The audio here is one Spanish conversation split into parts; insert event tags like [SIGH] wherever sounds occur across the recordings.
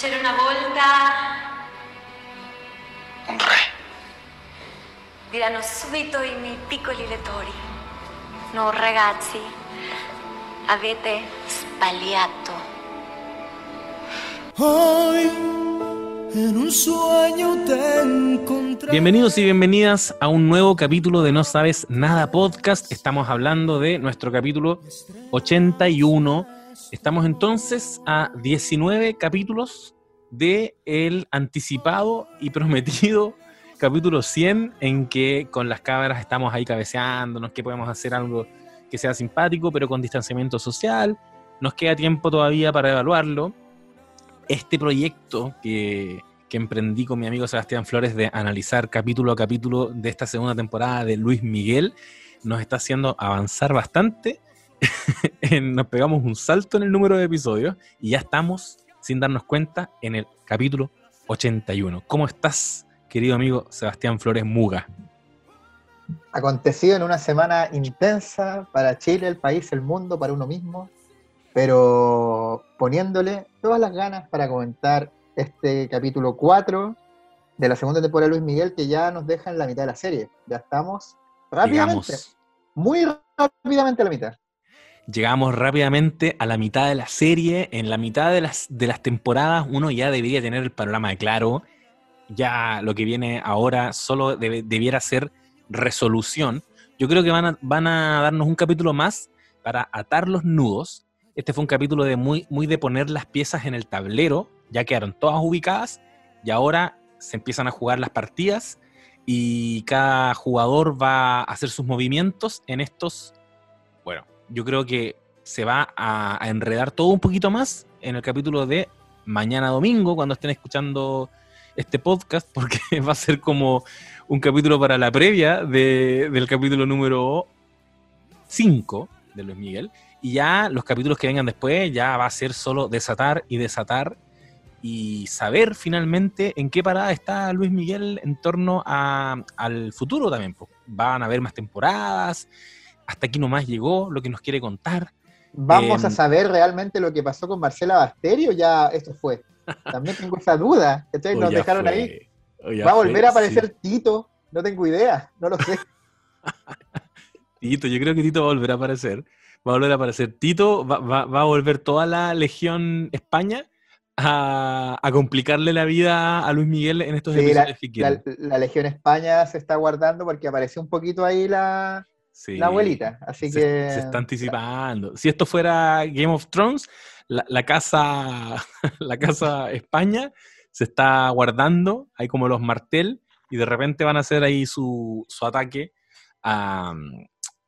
C'era una volta, Un re. diranno subito i miei piccoli lettori. No, ragazzi, avete sbagliato. Hoy en un sueño te encontré. Bienvenidos y bienvenidas a un nuevo capítulo de No Sabes Nada Podcast. Estamos hablando de nuestro capítulo 81. Estamos entonces a 19 capítulos de el anticipado y prometido [LAUGHS] capítulo 100 en que con las cámaras estamos ahí cabeceándonos, que podemos hacer algo que sea simpático pero con distanciamiento social. Nos queda tiempo todavía para evaluarlo. Este proyecto que, que emprendí con mi amigo Sebastián Flores de analizar capítulo a capítulo de esta segunda temporada de Luis Miguel nos está haciendo avanzar bastante. [LAUGHS] nos pegamos un salto en el número de episodios y ya estamos, sin darnos cuenta, en el capítulo 81. ¿Cómo estás, querido amigo Sebastián Flores Muga? acontecido en una semana intensa para Chile, el país, el mundo, para uno mismo, pero poniéndole todas las ganas para comentar este capítulo 4 de la segunda temporada de Luis Miguel que ya nos deja en la mitad de la serie. Ya estamos rápidamente, muy rápidamente a la mitad. Llegamos rápidamente a la mitad de la serie. En la mitad de las, de las temporadas uno ya debería tener el panorama claro. Ya lo que viene ahora solo debiera ser resolución. Yo creo que van a, van a darnos un capítulo más para atar los nudos. Este fue un capítulo de muy, muy de poner las piezas en el tablero. Ya quedaron todas ubicadas y ahora se empiezan a jugar las partidas y cada jugador va a hacer sus movimientos en estos bueno, yo creo que se va a, enredar todo un poquito más en el capítulo de mañana domingo, cuando estén escuchando este podcast, [LAUGHS] porque va a ser como un capítulo para la previa de- del capítulo número 5 de Luis Miguel. Y ya los capítulos que vengan después ya va a ser solo desatar y desatar y saber finalmente en qué parada está Luis Miguel en torno a- al futuro también. pues. Van a haber más temporadas, hasta aquí nomás llegó lo que nos quiere contar. ¿Vamos Em, a saber realmente lo que pasó con Marcela Basteri o ya esto fue? También tengo esa duda. ¿cachai? O Nos dejaron fue, ahí. ¿Va a fue, volver a aparecer sí. Tito? No tengo idea, no lo sé. [LAUGHS] Tito, yo creo que Tito va a volver a aparecer. Va a volver a aparecer. Tito va, va- va a volver toda la Legión España a, a complicarle la vida a Luis Miguel en estos Sí, episodios la, que la- la Legión España se está guardando porque apareció un poquito ahí la, Sí. la abuelita. Así se, que. se está anticipando. Si esto fuera Game of Thrones, la, la casa, [LAUGHS] la casa España se está guardando, hay como los martel, y de repente van a hacer ahí su, su ataque a,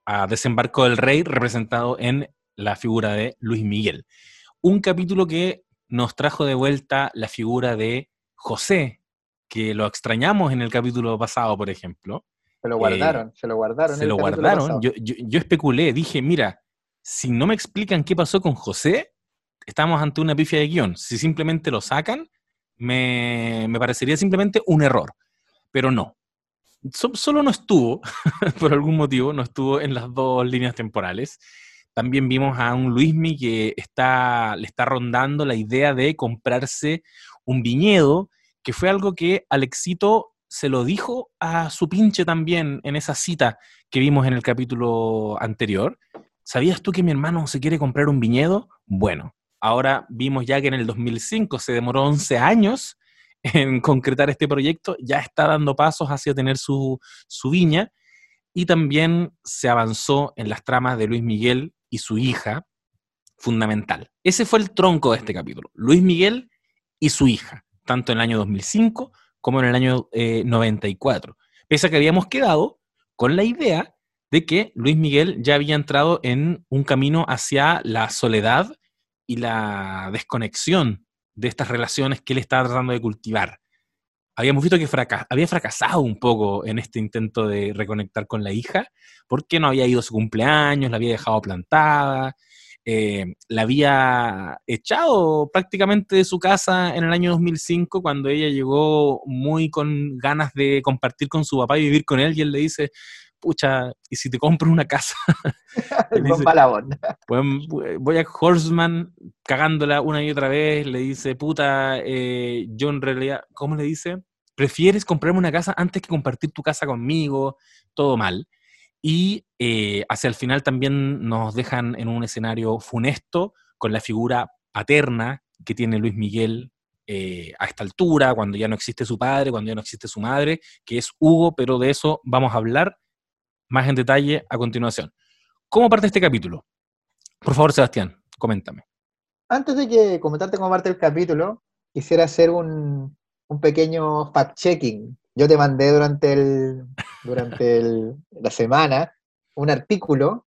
a Desembarco del Rey, representado en la figura de Luis Miguel. Un capítulo que nos trajo de vuelta la figura de José, que lo extrañamos en el capítulo pasado, por ejemplo. Se lo guardaron, se lo guardaron. Eh, Se lo guardaron. Yo, yo- yo especulé, dije, mira, si no me explican qué pasó con José, estamos ante una pifia de guion. Si simplemente lo sacan, me, me parecería simplemente un error. Pero no. So- solo no estuvo, [LAUGHS] por algún motivo, no estuvo en las dos líneas temporales. También vimos a un Luismi que está, le está rondando la idea de comprarse un viñedo, que fue algo que Alexito se lo dijo a su pinche también en esa cita que vimos en el capítulo anterior. ¿Sabías tú que mi hermano se quiere comprar un viñedo? Bueno, ahora vimos ya que en el 2005 se demoró 11 años en concretar este proyecto, ya está dando pasos hacia tener su, su viña y también se avanzó en las tramas de Luis Miguel y su hija, fundamental. Ese fue el tronco de este capítulo, Luis Miguel y su hija, tanto en el año 2005 como en el año eh, 94. Pese a que habíamos quedado con la idea de que Luis Miguel ya había entrado en un camino hacia la soledad y la desconexión de estas relaciones que él estaba tratando de cultivar. Habíamos visto que había fracasado un poco en este intento de reconectar con la hija, porque no había ido a su cumpleaños, la había dejado plantada, eh, la había echado prácticamente de su casa en el año 2005 cuando ella llegó muy con ganas de compartir con su papá y vivir con él y él le dice, pucha, ¿y si te compro una casa? [LAUGHS] Dice-. Pues, [LAUGHS] voy a Horseman cagándola una y otra vez, le dice, puta, eh, yo en realidad, ¿cómo le dice? Prefieres comprarme una casa antes que compartir tu casa conmigo, todo mal. Y eh, hacia el final también nos dejan en un escenario funesto con la figura paterna que tiene Luis Miguel eh, a esta altura, cuando ya no existe su padre, cuando ya no existe su madre, que es Hugo, pero de eso vamos a hablar más en detalle a continuación. ¿Cómo parte este capítulo? Por favor, Sebastián, coméntame. Antes de que comentarte cómo parte el capítulo, quisiera hacer un, un pequeño fact-checking. Yo te mandé durante, el, durante el- la semana un artículo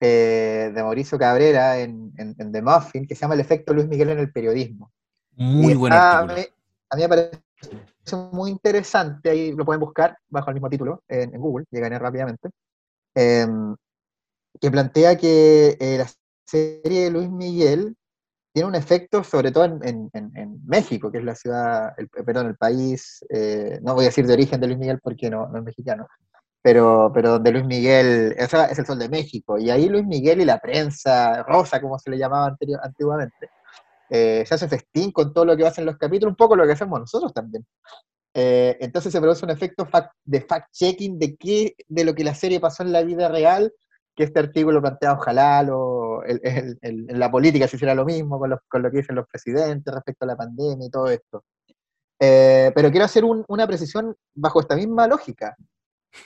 eh, de Mauricio Cabrera en, en- en The Muffin que se llama El efecto Luis Miguel en el periodismo. Muy Y buen está- artículo. A mí, a mí me parece muy interesante, ahí lo pueden buscar bajo el mismo título en, en Google, llegan rápidamente, em, que plantea que eh, la serie de Luis Miguel tiene un efecto sobre todo en, en- en- México, que es la ciudad, el, perdón, el país, eh, no voy a decir de origen de Luis Miguel porque no, no es mexicano, pero, pero donde Luis Miguel, o sea, es el sol de México, y ahí Luis Miguel y la prensa rosa, como se le llamaba anterior, antiguamente, eh, se hace festín con todo lo que hacen los capítulos, un poco lo que hacemos nosotros también. Eh, entonces se produce un efecto fact- de fact-checking de qué, de lo que la serie pasó en la vida real, que este artículo plantea, ojalá lo, el- el- el- en la política se hiciera lo mismo con, los- con lo que dicen los presidentes respecto a la pandemia y todo esto. Eh, pero quiero hacer un- una precisión bajo esta misma lógica.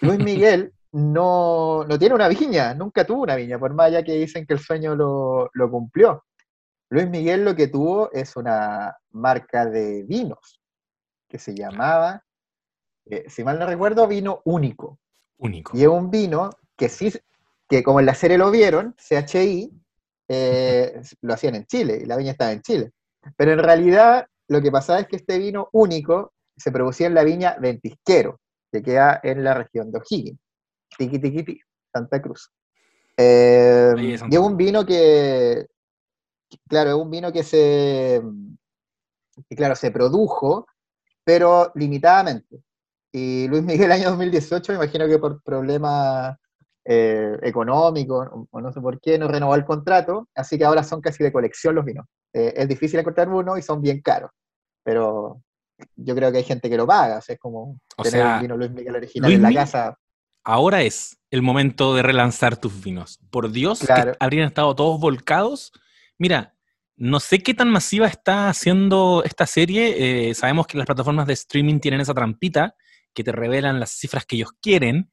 Luis [LAUGHS] Miguel no, no tiene una viña, nunca tuvo una viña, por más allá que dicen que el sueño lo, lo cumplió. Luis Miguel lo que tuvo es una marca de vinos que se llamaba, eh, si mal no recuerdo, vino único. Único. Y es un vino que sí, que como en la serie lo vieron, CHI, [LAUGHS] eh, lo hacían en Chile, y la viña estaba en Chile. Pero en realidad lo que pasaba es que este vino único se producía en la viña Ventisquero, que queda en la región de O'Higgins, Tiqui Tiqui Tiqui, Santa Cruz. Eh, y es un vino que, claro, es un vino que se, que claro, se produjo, pero limitadamente. Y Luis Miguel [LAUGHS] año 2018, me imagino que por problemas eh, económicos, o, o no sé por qué, no renovó el contrato, así que ahora son casi de colección los vinos. Eh, es difícil encontrar uno y son bien caros, pero yo creo que hay gente que lo paga, o sea, es como O tener sea, un vino Luis Miguel original Luis en la casa. Ahora es el momento de relanzar tus vinos. Por Dios, que habrían estado todos volcados. Mira, no sé qué tan masiva está haciendo esta serie. eh, sabemos que las plataformas de streaming tienen esa trampita que te revelan las cifras que ellos quieren,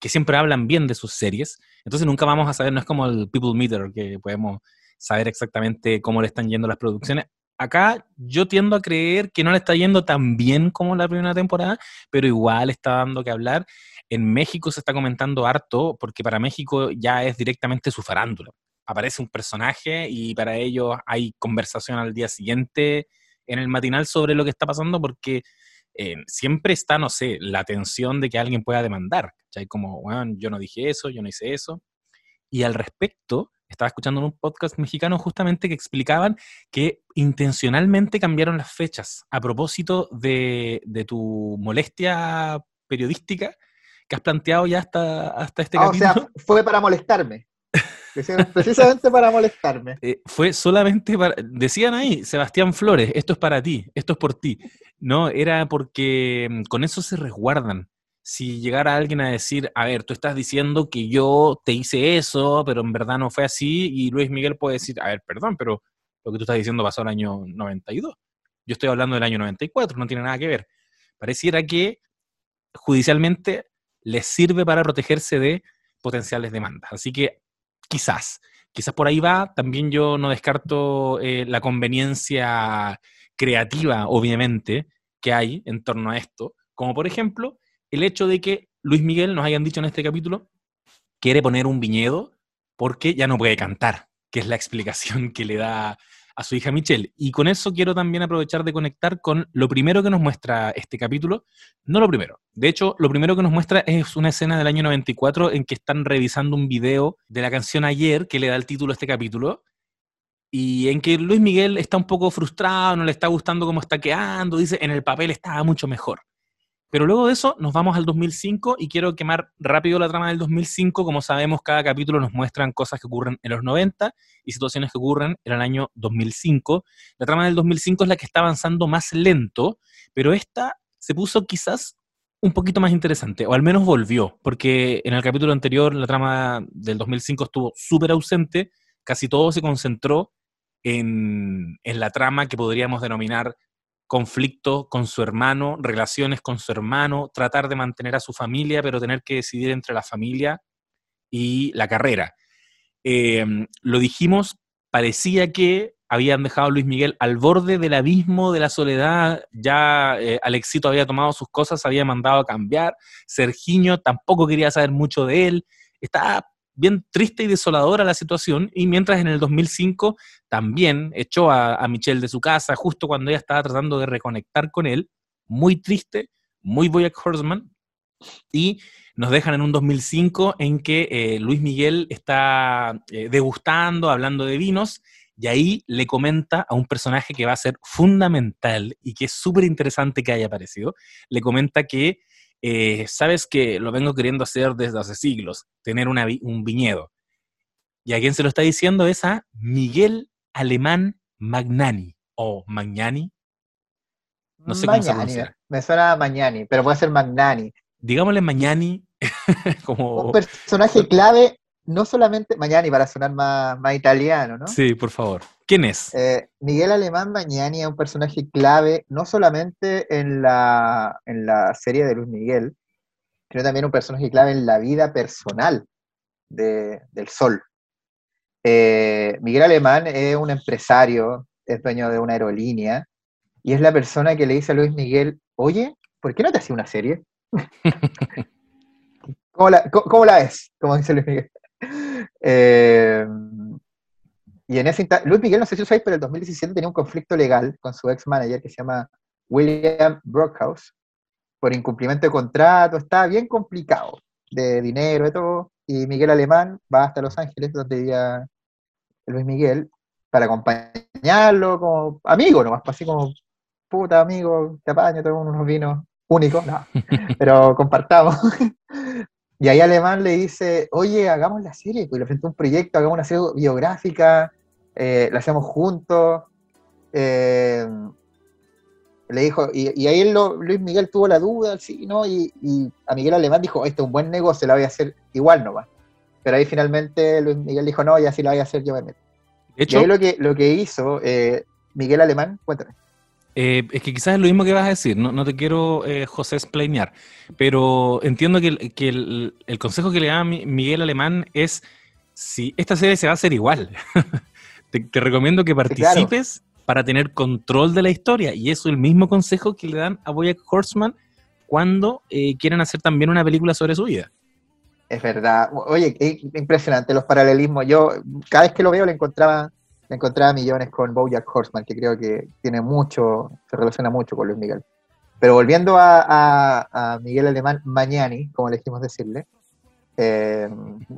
que siempre hablan bien de sus series. Entonces nunca vamos a saber, no es como el People Meter, que podemos saber exactamente cómo le están yendo las producciones. Acá yo tiendo a creer que no le está yendo tan bien como la primera temporada, pero igual está dando que hablar. En México se está comentando harto, porque para México ya es directamente su farándula. Aparece un personaje y para ellos hay conversación al día siguiente en el matinal sobre lo que está pasando, porque eh, siempre está, no sé, la tensión de que alguien pueda demandar. ¿cachai? Como, bueno, yo no dije eso, yo no hice eso. Y al respecto, estaba escuchando en un podcast mexicano justamente que explicaban que intencionalmente cambiaron las fechas a propósito de, de tu molestia periodística que has planteado ya hasta, hasta este Ah, o sea, fue para molestarme. Precis- Precisamente para molestarme. Eh, fue solamente para, decían ahí, Sebastián Flores, esto es para ti, esto es por ti. No, era porque mm, con eso se resguardan. Si llegara alguien a decir, a ver, tú estás diciendo que yo te hice eso, pero en verdad no fue así, y Luis Miguel puede decir, a ver, perdón, pero lo que tú estás diciendo pasó el año 92. Yo estoy hablando del año 94, no tiene nada que ver. Pareciera que judicialmente les sirve para protegerse de potenciales demandas. Así que quizás, quizás por ahí va. También yo no descarto eh, la conveniencia creativa, obviamente, que hay en torno a esto. Como por ejemplo, el hecho de que Luis Miguel nos hayan dicho en este capítulo quiere poner un viñedo porque ya no puede cantar, que es la explicación que le da a su hija Michelle. Y con eso quiero también aprovechar de conectar con lo primero que nos muestra este capítulo. No lo primero. De hecho, lo primero que nos muestra es una escena del año 94 en que están revisando un video de la canción Ayer, que le da el título a este capítulo, y en que Luis Miguel está un poco frustrado, no le está gustando cómo está quedando, dice, en el papel estaba mucho mejor. Pero luego de eso nos vamos al 2005 y quiero quemar rápido la trama del 2005. Como sabemos, cada capítulo nos muestran cosas que ocurren en los 90 y situaciones que ocurren en el año 2005. La trama del 2005 es la que está avanzando más lento, pero esta se puso quizás un poquito más interesante, o al menos volvió, porque en el capítulo anterior la trama del 2005 estuvo súper ausente, casi todo se concentró en, en la trama que podríamos denominar conflicto con su hermano, relaciones con su hermano, tratar de mantener a su familia, pero tener que decidir entre la familia y la carrera. Eh, lo dijimos, parecía que habían dejado a Luis Miguel al borde del abismo de la soledad, ya eh, Alexito había tomado sus cosas, había mandado a cambiar, Sergiño tampoco quería saber mucho de él, estaba bien triste y desoladora la situación, y mientras en el 2005 también echó a, Michelle de su casa justo cuando ella estaba tratando de reconectar con él, muy triste, muy Boyack Horseman, y nos dejan en un 2005 en que eh, Luis Miguel está eh, degustando, hablando de vinos, y ahí le comenta a un personaje que va a ser fundamental y que es súper interesante que haya aparecido, le comenta que eh, sabes que lo vengo queriendo hacer desde hace siglos, tener un viñedo. Y a quien se lo está diciendo es a Miguel Alemán Magnani o Magnani. No sé cómo se pronuncia. Me suena a Magnani, pero puede ser Magnani. Digámosle Magnani [LAUGHS] como... Un personaje clave no solamente Mañani, para sonar más, más, italiano, ¿no? Sí, por favor. ¿Quién es? Eh, Miguel Alemán Mañani es un personaje clave, no solamente en la, en la serie de Luis Miguel, sino también un personaje clave en la vida personal de, del Sol. Eh, Miguel Alemán es un empresario, es dueño de una aerolínea, y es la persona que le dice a Luis Miguel, oye, ¿por qué no te haces una serie? [LAUGHS] [LAUGHS] ¿Cómo la, cómo la es? Como dice Luis Miguel. Eh, y en ese Luis Miguel, no sé si lo sabéis, pero en el 2017 tenía un conflicto legal con su ex manager que se llama William Brockhouse por incumplimiento de contrato. Estaba bien complicado de dinero y todo. Y Miguel Alemán va hasta Los Ángeles, donde vivía Luis Miguel, para acompañarlo como amigo, nomás, pues, así como puta amigo, te apaño, tengo unos vinos únicos, no, [LAUGHS] pero compartamos. Y ahí Alemán le dice, oye, hagamos la serie, pues le presentó un proyecto, hagamos una serie biográfica, eh, la hacemos juntos. Eh, le dijo, y, ahí Luis Miguel tuvo la duda, sí, ¿no? Y, a Miguel Alemán dijo, este es un buen negocio, la voy a hacer igual nomás. Pero ahí finalmente Luis Miguel dijo, no, ya sí la voy a hacer yo me meto. De hecho, y ahí lo que, lo que hizo eh, Miguel Alemán, cuéntame. Eh, es que quizás es lo mismo que vas a decir, no, te quiero, eh, José, explainar, pero entiendo que, el, consejo que le da Miguel Alemán es, si esta serie se va a hacer igual, [LAUGHS] te, recomiendo que participes para tener control de la historia, y eso es el mismo consejo que le dan a Boyack Horseman cuando eh, quieren hacer también una película sobre su vida. Es verdad, oye, impresionante los paralelismos, yo cada vez que lo veo le encontraba encontraba millones con Bojack Horseman, que creo que tiene mucho, se relaciona mucho con Luis Miguel. Pero volviendo a, Miguel Alemán Mañani, como elegimos decirle, eh,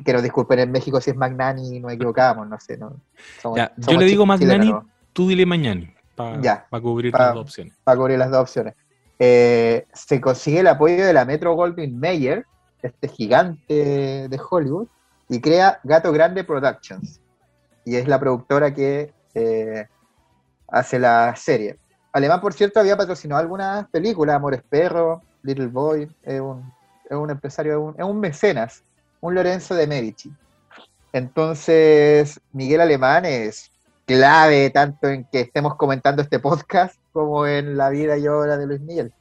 que nos disculpen en México si es Magnani, nos equivocamos, no sé. No, yo le digo Magnani, tú dile Mañani, para cubrir las dos opciones. Para cubrir las dos opciones. Eh, se consigue el apoyo de la Metro Goldwyn Mayer, este gigante de Hollywood, y crea Gato Grande Productions, y es la productora que eh, hace la serie. Alemán, por cierto, había patrocinado algunas películas, Amores Perro, Little Boy, es un, es un empresario, es un, mecenas, un Lorenzo de Medici. Entonces, Miguel Alemán es clave tanto en que estemos comentando este podcast como en la vida y obra de Luis Miguel.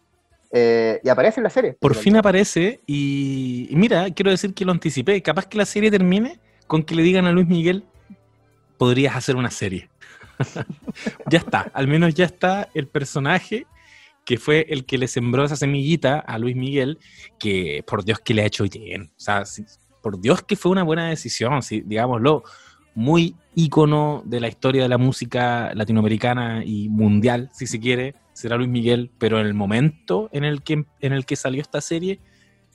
Eh, y aparece en la serie. Por fin aparece y, y, mira, quiero decir que lo anticipé. Capaz que la serie termine con que le digan a Luis Miguel, podrías hacer una serie. [LAUGHS] ya está, al menos ya está el personaje que fue el que le sembró esa semillita a Luis Miguel, que por Dios que le ha hecho bien. O sea, por Dios que fue una buena decisión, si, digámoslo, muy ícono de la historia de la música latinoamericana y mundial, si se quiere, será Luis Miguel, pero en el momento en el que, en el que salió esta serie,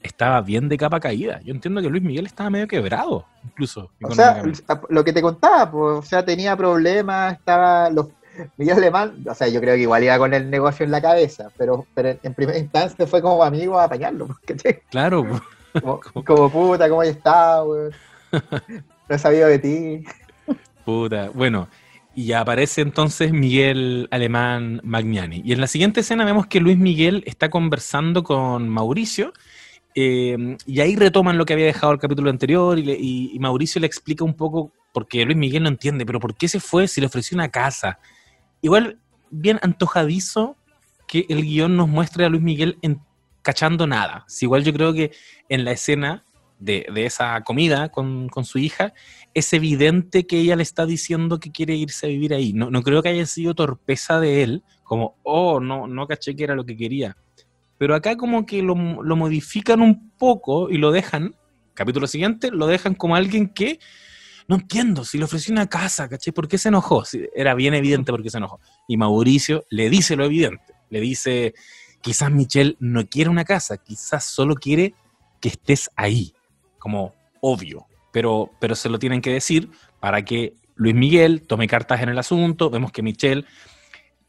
estaba bien de capa caída. Yo entiendo que Luis Miguel estaba medio quebrado, incluso. O sea, lo que te contaba, pues, o sea, tenía problemas, estaba los, Miguel Alemán, o sea, yo creo que igual iba con el negocio en la cabeza, pero, pero en primera instancia fue como amigo a apañarlo, [LAUGHS] ¿cachai? Claro. [LAUGHS] Como, como puta, ¿cómo has estado, weón? [LAUGHS] No he sabido de ti. puta. Bueno, y aparece entonces Miguel Alemán Magnani. Y en la siguiente escena vemos que Luis Miguel está conversando con Mauricio. Eh, y ahí retoman lo que había dejado el capítulo anterior y, Mauricio le explica un poco, porque Luis Miguel no entiende, pero ¿por qué se fue si le ofreció una casa? Igual, bien antojadizo que el guion nos muestre a Luis Miguel en, cachando nada. Si igual yo creo que en la escena de, esa comida con, con su hija, es evidente que ella le está diciendo que quiere irse a vivir ahí. No, no creo que haya sido torpeza de él, como, oh, no, no caché que era lo que quería. Pero acá como que lo, modifican un poco y lo dejan, capítulo siguiente, lo dejan como alguien que, no entiendo, si le ofreció una casa, ¿caché? ¿Por qué se enojó? Sí, era bien evidente por qué se enojó. Y Mauricio le dice lo evidente, le dice, quizás Michelle no quiere una casa, quizás solo quiere que estés ahí, como obvio, pero, pero se lo tienen que decir para que Luis Miguel tome cartas en el asunto, vemos que Michelle,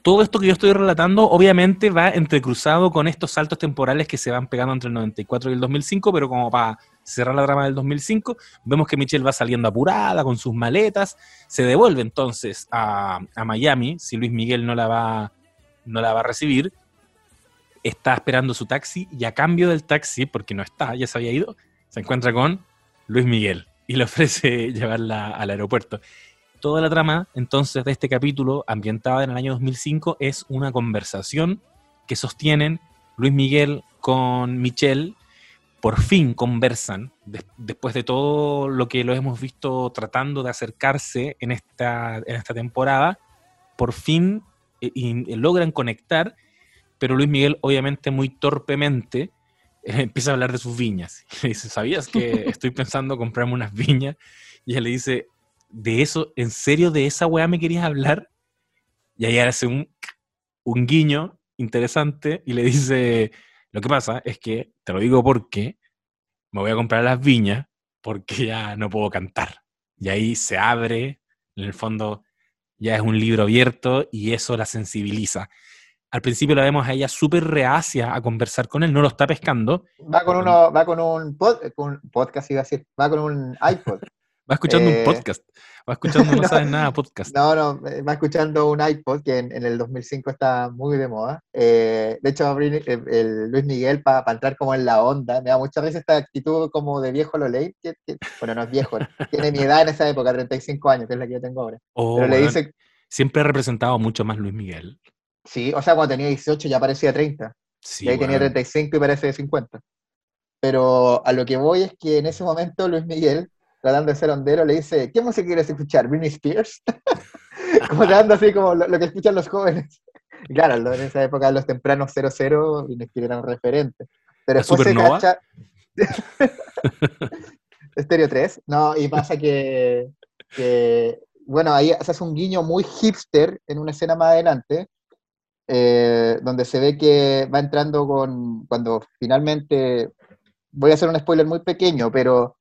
todo esto que yo estoy relatando obviamente va entrecruzado con estos saltos temporales que se van pegando entre el 94 y el 2005, pero como para cerrar la trama del 2005, vemos que Michelle va saliendo apurada con sus maletas, se devuelve entonces a, a Miami, si Luis Miguel no la va, no la va a recibir, está esperando su taxi y a cambio del taxi, porque no está, ya se había ido, se encuentra con Luis Miguel y le ofrece [LAUGHS] llevarla al aeropuerto. Toda la trama, entonces, de este capítulo, ambientada en el año 2005, es una conversación que sostienen Luis Miguel con Michelle. Por fin conversan, des- después de todo lo que lo hemos visto tratando de acercarse en esta, en esta temporada, por fin eh, y- y logran conectar, pero Luis Miguel, obviamente, muy torpemente, eh, [LAUGHS] empieza a hablar de sus viñas. [LAUGHS] Le dice, ¿sabías que [LAUGHS] estoy pensando comprarme unas viñas? Y ella le dice, ¿de eso, en serio, de esa weá me querías hablar? Y ahí hace un, guiño interesante y le dice, lo que pasa es que, te lo digo porque me voy a comprar las viñas porque [LAUGHS] ya no puedo cantar. Y ahí se abre, en el fondo ya es un libro abierto y eso la sensibiliza. Al principio la vemos a ella súper reacia a conversar con él, no lo está pescando, Va con uno, va con un pod- un podcast, iba a decir, va con un iPod. Va escuchando Eh, un podcast, va escuchando no, [LAUGHS] no, sabes nada podcast. No, no, eh, va escuchando un iPod que en, en el 2005 está muy de moda. Eh, de hecho, eh, el Luis Miguel, para entrar como en la onda, me da muchas veces esta actitud como de viejo lo leí, que, que- bueno, no es viejo, [LAUGHS] tiene mi edad en esa época, 35 años, que es la que yo tengo ahora. Oh, Pero le dice, Siempre ha representado mucho más Luis Miguel. sí, o sea, cuando tenía 18 ya parecía 30. Sí, y ahí tenía weón. 35 y parece de 50. Pero a lo que voy es que en ese momento Luis Miguel, tratando de ser hondero, le dice, ¿qué música quieres escuchar? ¿Britney Spears? [LAUGHS] como tratando así como lo, lo que escuchan los jóvenes. Y claro, en esa época los tempranos 00 Britney Spears eran referentes. Pero ¿La después se cacha... [LAUGHS] Estéreo 3. No, y pasa que, que, bueno, ahí se hace un guiño muy hipster en una escena más adelante, eh, donde se ve que va entrando con, cuando finalmente, voy a hacer un spoiler muy pequeño, pero,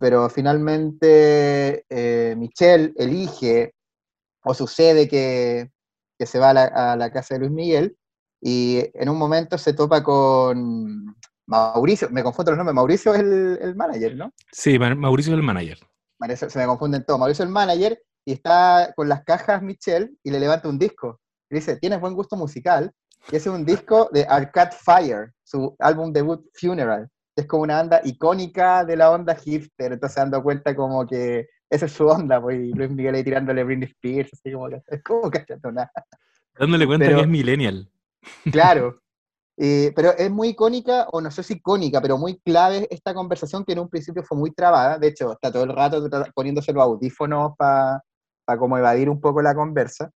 pero finalmente eh, Michelle elige o sucede que, que se va a la, a la casa de Luis Miguel y en un momento se topa con Mauricio, me confundo los nombres, Mauricio es el, el manager, ¿no? Sí, Ma- Mauricio es el manager. Se, se me confunden todos. Mauricio es el manager y está con las cajas Michelle y le levanta un disco. Y dice, tienes buen gusto musical. Y es un disco de Arcade Fire, su álbum debut Funeral. Que Es como una banda icónica de la onda hipster, entonces dando cuenta como que esa es su onda, pues, y Luis Miguel ahí tirándole Britney Spears, así como que [LAUGHS] es como cachando nada. Dándole cuenta Pero- que es millennial. [LAUGHS] Claro. Eh, pero es muy icónica, o no sé si icónica, pero muy clave esta conversación que en un principio fue muy trabada. De hecho, está todo el rato poniéndose los audífonos para como evadir un poco la conversa.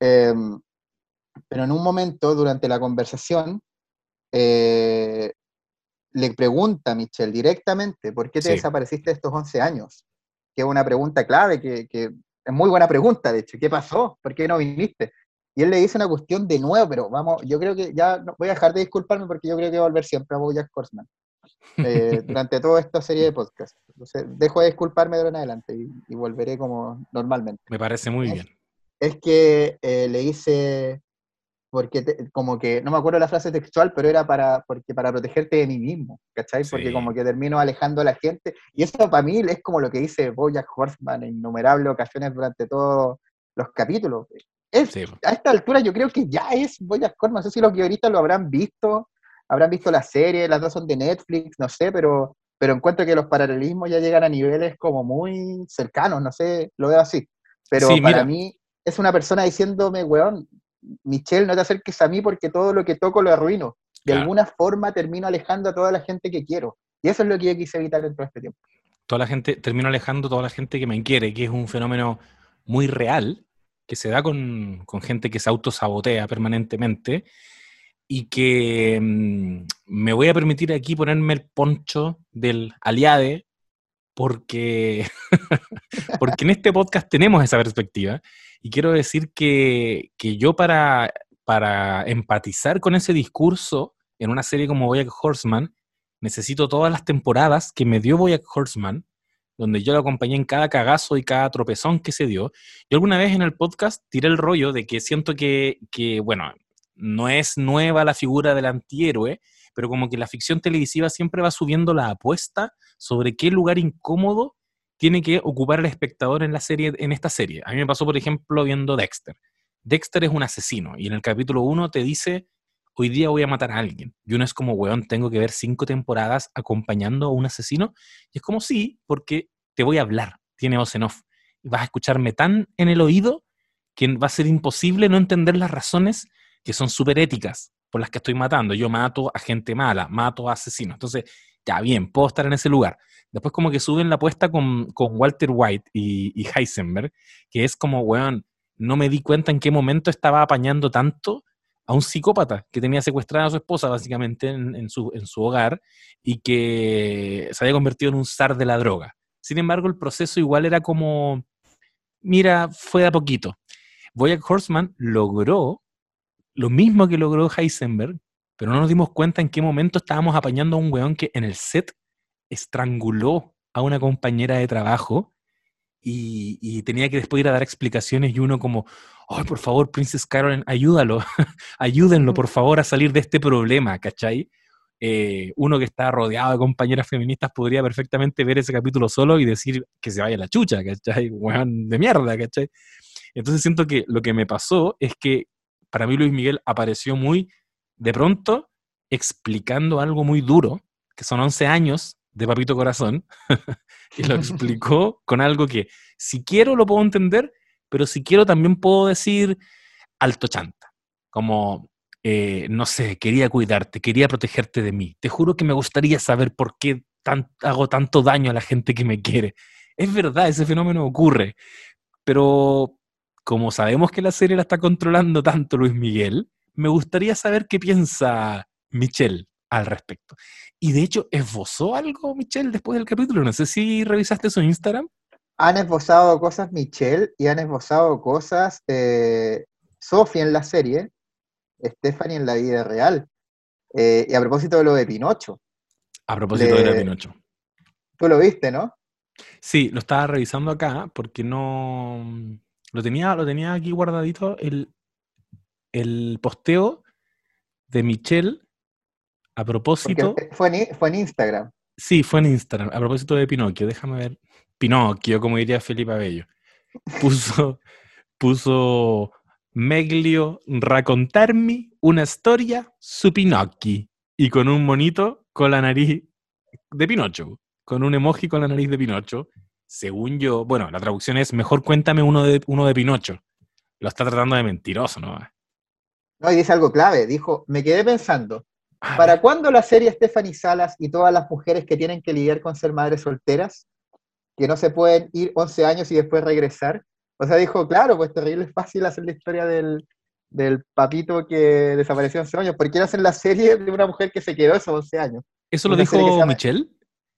Eh, pero en un momento, durante la conversación, eh, le pregunta a Michelle directamente, ¿por qué te Sí. desapareciste estos 11 años? Que es una pregunta clave, que, que es muy buena pregunta, de hecho. ¿Qué pasó? ¿Por qué no viniste? Y él le dice una cuestión de nuevo, pero vamos, yo creo que ya no- voy a dejar de disculparme porque yo creo que voy a volver siempre a Bojack Horseman eh, [LAUGHS] durante toda esta serie de podcasts. Entonces, dejo de disculparme de ahora en adelante y, y volveré como normalmente. Me parece muy Es- bien. es que eh, le dice, porque te- como que, no me acuerdo la frase textual, pero era para, porque para protegerte de mí mismo, ¿cachai? Porque Sí. como que termino alejando a la gente, y eso para mí es como lo que dice Bojack Horseman en innumerables ocasiones durante todos los capítulos. Es, Sí. A esta altura yo creo que ya es Bojack Horseman, no sé si los guionistas lo habrán visto, habrán visto la serie, las dos son de Netflix, no sé, pero, pero encuentro que los paralelismos ya llegan a niveles como muy cercanos, no sé, lo veo así. Pero Sí, para mira. mí es una persona diciéndome, weón, Michelle, no te acerques a mí porque todo lo que toco lo arruino. De Claro. alguna forma termino alejando a toda la gente que quiero. Y eso es lo que yo quise evitar en todo este tiempo. toda la gente, termino alejando a toda la gente que me quiere, que es un fenómeno muy real, que se da con, con gente que se autosabotea permanentemente y que mm, me voy a permitir aquí ponerme el poncho del aliade porque, [LAUGHS] porque en este podcast tenemos esa perspectiva y quiero decir que, que yo para, para empatizar con ese discurso en una serie como Bojack Horseman, necesito todas las temporadas que me dio Bojack Horseman, donde yo lo acompañé en cada cagazo y cada tropezón que se dio. Yo alguna vez en el podcast tiré el rollo de que siento que, que bueno, no es nueva la figura del antihéroe, pero como que la ficción televisiva siempre va subiendo la apuesta sobre qué lugar incómodo tiene que ocupar el espectador en la serie, en esta serie. A mí me pasó, por ejemplo, viendo Dexter. Dexter es un asesino y en el capítulo 1 te dice, hoy día voy a matar a alguien. Y uno es como, weón, tengo que ver cinco temporadas acompañando a un asesino. Y es como, sí, porque te voy a hablar, tiene voz en off. Y vas a escucharme tan en el oído que va a ser imposible no entender las razones que son súper éticas por las que estoy matando. Yo mato a gente mala, mato a asesinos. Entonces, ya bien, puedo estar en ese lugar. Después como que suben la apuesta con, con Walter White y, Heisenberg, que es como, weón, no me di cuenta en qué momento estaba apañando tanto a un psicópata que tenía secuestrada a su esposa básicamente en, en su, en su hogar y que se había convertido en un zar de la droga. Sin embargo, el proceso igual era como, mira, fue de a poquito. Boyack Horseman logró lo mismo que logró Heisenberg, pero no nos dimos cuenta en qué momento estábamos apañando a un weón que en el set estranguló a una compañera de trabajo y, tenía que después ir a dar explicaciones y uno como, por favor, Princess Carolyn, ayúdalo, [LAUGHS] ayúdenlo, por favor, a salir de este problema, ¿cachai? Eh, uno que está rodeado de compañeras feministas podría perfectamente ver ese capítulo solo y decir que se vaya la chucha, ¿cachai? [LAUGHS] Weón de mierda, ¿cachai? Entonces siento que lo que me pasó es que para mí Luis Miguel apareció muy de pronto explicando algo muy duro, que son 11 años de Papito Corazón, [LAUGHS] y lo explicó con algo que si quiero lo puedo entender, pero si quiero también puedo decir alto chanta, como, eh, no sé, quería cuidarte, quería protegerte de mí, te juro que me gustaría saber por qué tan- hago tanto daño a la gente que me quiere. Es verdad, ese fenómeno ocurre, pero como sabemos que la serie la está controlando tanto Luis Miguel, me gustaría saber qué piensa Michelle al respecto. Y de hecho, esbozó algo Michelle después del capítulo. No sé si revisaste su Instagram. Han esbozado cosas Michelle y han esbozado cosas eh, Sophie en la serie, Stephanie en la vida real. Eh, y a propósito de lo de Pinocho, A propósito de la Le- Pinocho. tú lo viste, ¿no? Sí, lo estaba revisando acá porque no. Lo tenía, lo tenía aquí guardadito el, el posteo de Michelle a propósito. fue en, fue en Instagram. Sí, fue en Instagram. A propósito de Pinocchio, déjame ver. Pinocchio, como diría Felipe Abello. Puso, [LAUGHS] puso Meglio raccontarmi una storia su Pinocchi. Y con un monito con la nariz de Pinocho. Con un emoji con la nariz de Pinocho. Según yo, bueno, la traducción es mejor cuéntame uno de, uno de Pinocho. Lo está tratando de mentiroso, ¿no? No, y dice algo clave. Dijo, me quedé pensando, ¿para cuándo la serie Stephanie Salas y todas las mujeres que tienen que lidiar con ser madres solteras, que no se pueden ir 11 años y después regresar? O sea, dijo, claro, pues terrible es fácil hacer la historia del, del papito que desapareció 11 años. ¿Por qué no hacen la serie de una mujer que se quedó esos 11 años? ¿Eso lo una dijo llama- Michelle?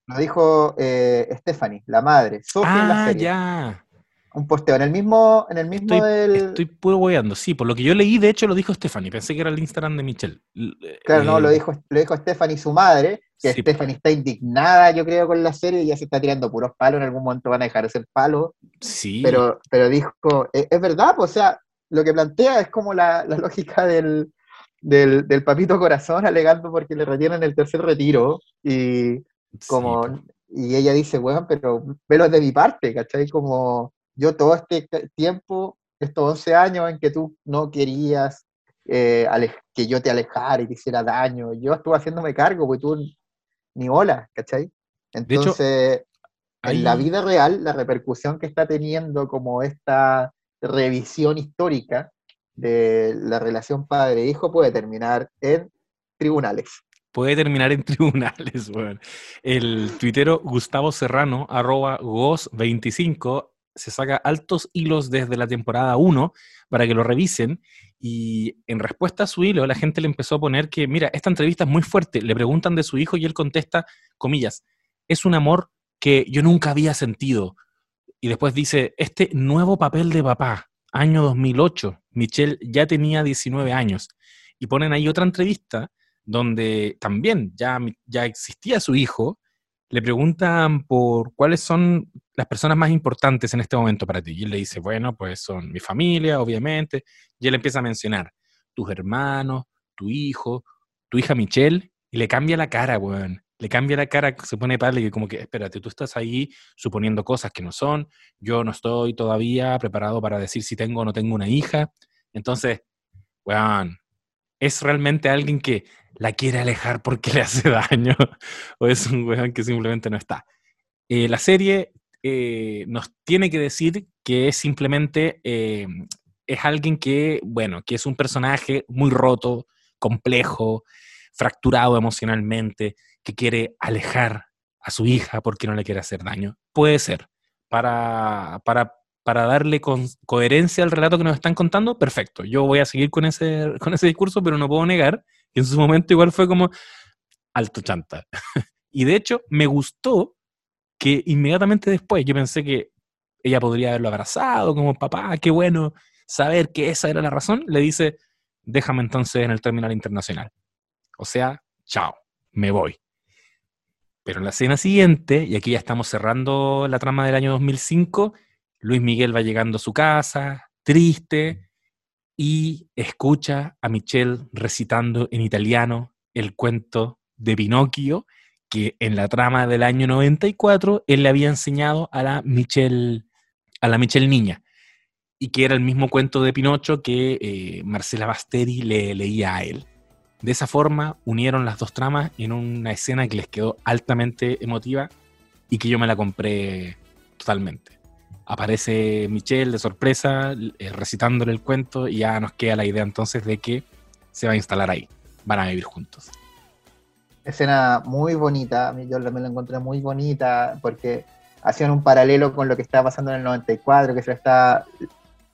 Lo dijo eh, Stephanie, la madre, Sophie en la Ah, serie. ya. Un posteo en el mismo, en el mismo Estoy, del. estoy puro hueando. Sí, por lo que yo leí, de hecho, lo dijo Stephanie. Pensé que era el Instagram de Michelle. L- Claro, no, eh, lo dijo, lo dijo Stephanie, su madre, que Sí. Stephanie está indignada, yo creo, con la serie y ya se está tirando puros palos, en algún momento van a dejar de ser palos, Sí, pero, pero dijo, "Eh, es verdad, pues, o sea, lo que plantea es como la, la lógica del, del, del papito corazón alegando porque le retienen el tercer retiro y como, sí, y ella dice, weón, pero velo de mi parte, ¿cachai? Como yo todo este tiempo, estos 11 años en que tú no querías eh, que yo te alejara y te hiciera daño, yo estuve haciéndome cargo, porque tú ni hola, ¿cachai? hecho, Entonces, en la vida real, la repercusión que está teniendo como esta revisión histórica de la relación padre-hijo puede terminar en tribunales. puede terminar en [LAUGHS] tribunales, weón. El tuitero Gustavo Serrano, arroba gos25, se saca altos hilos desde la temporada 1 para que lo revisen. Y en respuesta a su hilo, la gente le empezó a poner que, mira, esta entrevista es muy fuerte. Le preguntan de su hijo y él contesta, comillas, es un amor que yo nunca había sentido. Y después dice, este nuevo papel de papá, año 2008, Michelle ya tenía 19 años. Y ponen ahí otra entrevista donde también ya, ya existía su hijo, le preguntan por cuáles son las personas más importantes en este momento para ti. Y él le dice, bueno, pues son mi familia, obviamente. Y él empieza a mencionar tus hermanos, tu hijo, tu hija Michelle, y le cambia la cara, weón. Le cambia la cara, se pone padre y como que, espérate, tú estás ahí suponiendo cosas que no son, yo no estoy todavía preparado para decir si tengo o no tengo una hija. Entonces, weón, ¿es realmente alguien que la quiere alejar porque le hace daño? ¿O es un weón que simplemente no está? Eh, la serie eh, nos tiene que decir que es simplemente, eh, es alguien que, bueno, que es un personaje muy roto, complejo, fracturado emocionalmente, que quiere alejar a su hija porque no le quiere hacer daño. Puede ser. Para, para, para darle con, coherencia al relato que nos están contando, perfecto. Yo voy a seguir con ese, con ese discurso, pero no puedo negar que en su momento igual fue como alto chanta. [LAUGHS] y de hecho, me gustó que inmediatamente después yo pensé que ella podría haberlo abrazado como papá, qué bueno saber que esa era la razón, le dice, déjame entonces en el terminal internacional. O sea, chao, me voy. Pero en la escena siguiente, y aquí ya estamos cerrando la trama del año 2005, Luis Miguel va llegando a su casa, triste, y escucha a Michelle recitando en italiano el cuento de Pinocchio, que en la trama del año 94 él le había enseñado a la Michelle, a la Michelle niña, y que era el mismo cuento de Pinocho que eh, Marcela Basteri le leía a él. De esa forma unieron las dos tramas en una escena que les quedó altamente emotiva y que yo me la compré totalmente. Aparece Michelle de sorpresa eh, recitándole el cuento y ya nos queda la idea entonces de que se va a instalar ahí. Van a vivir juntos. Escena muy bonita, yo también la encontré muy bonita porque hacían un paralelo con lo que estaba pasando en el 94, que se está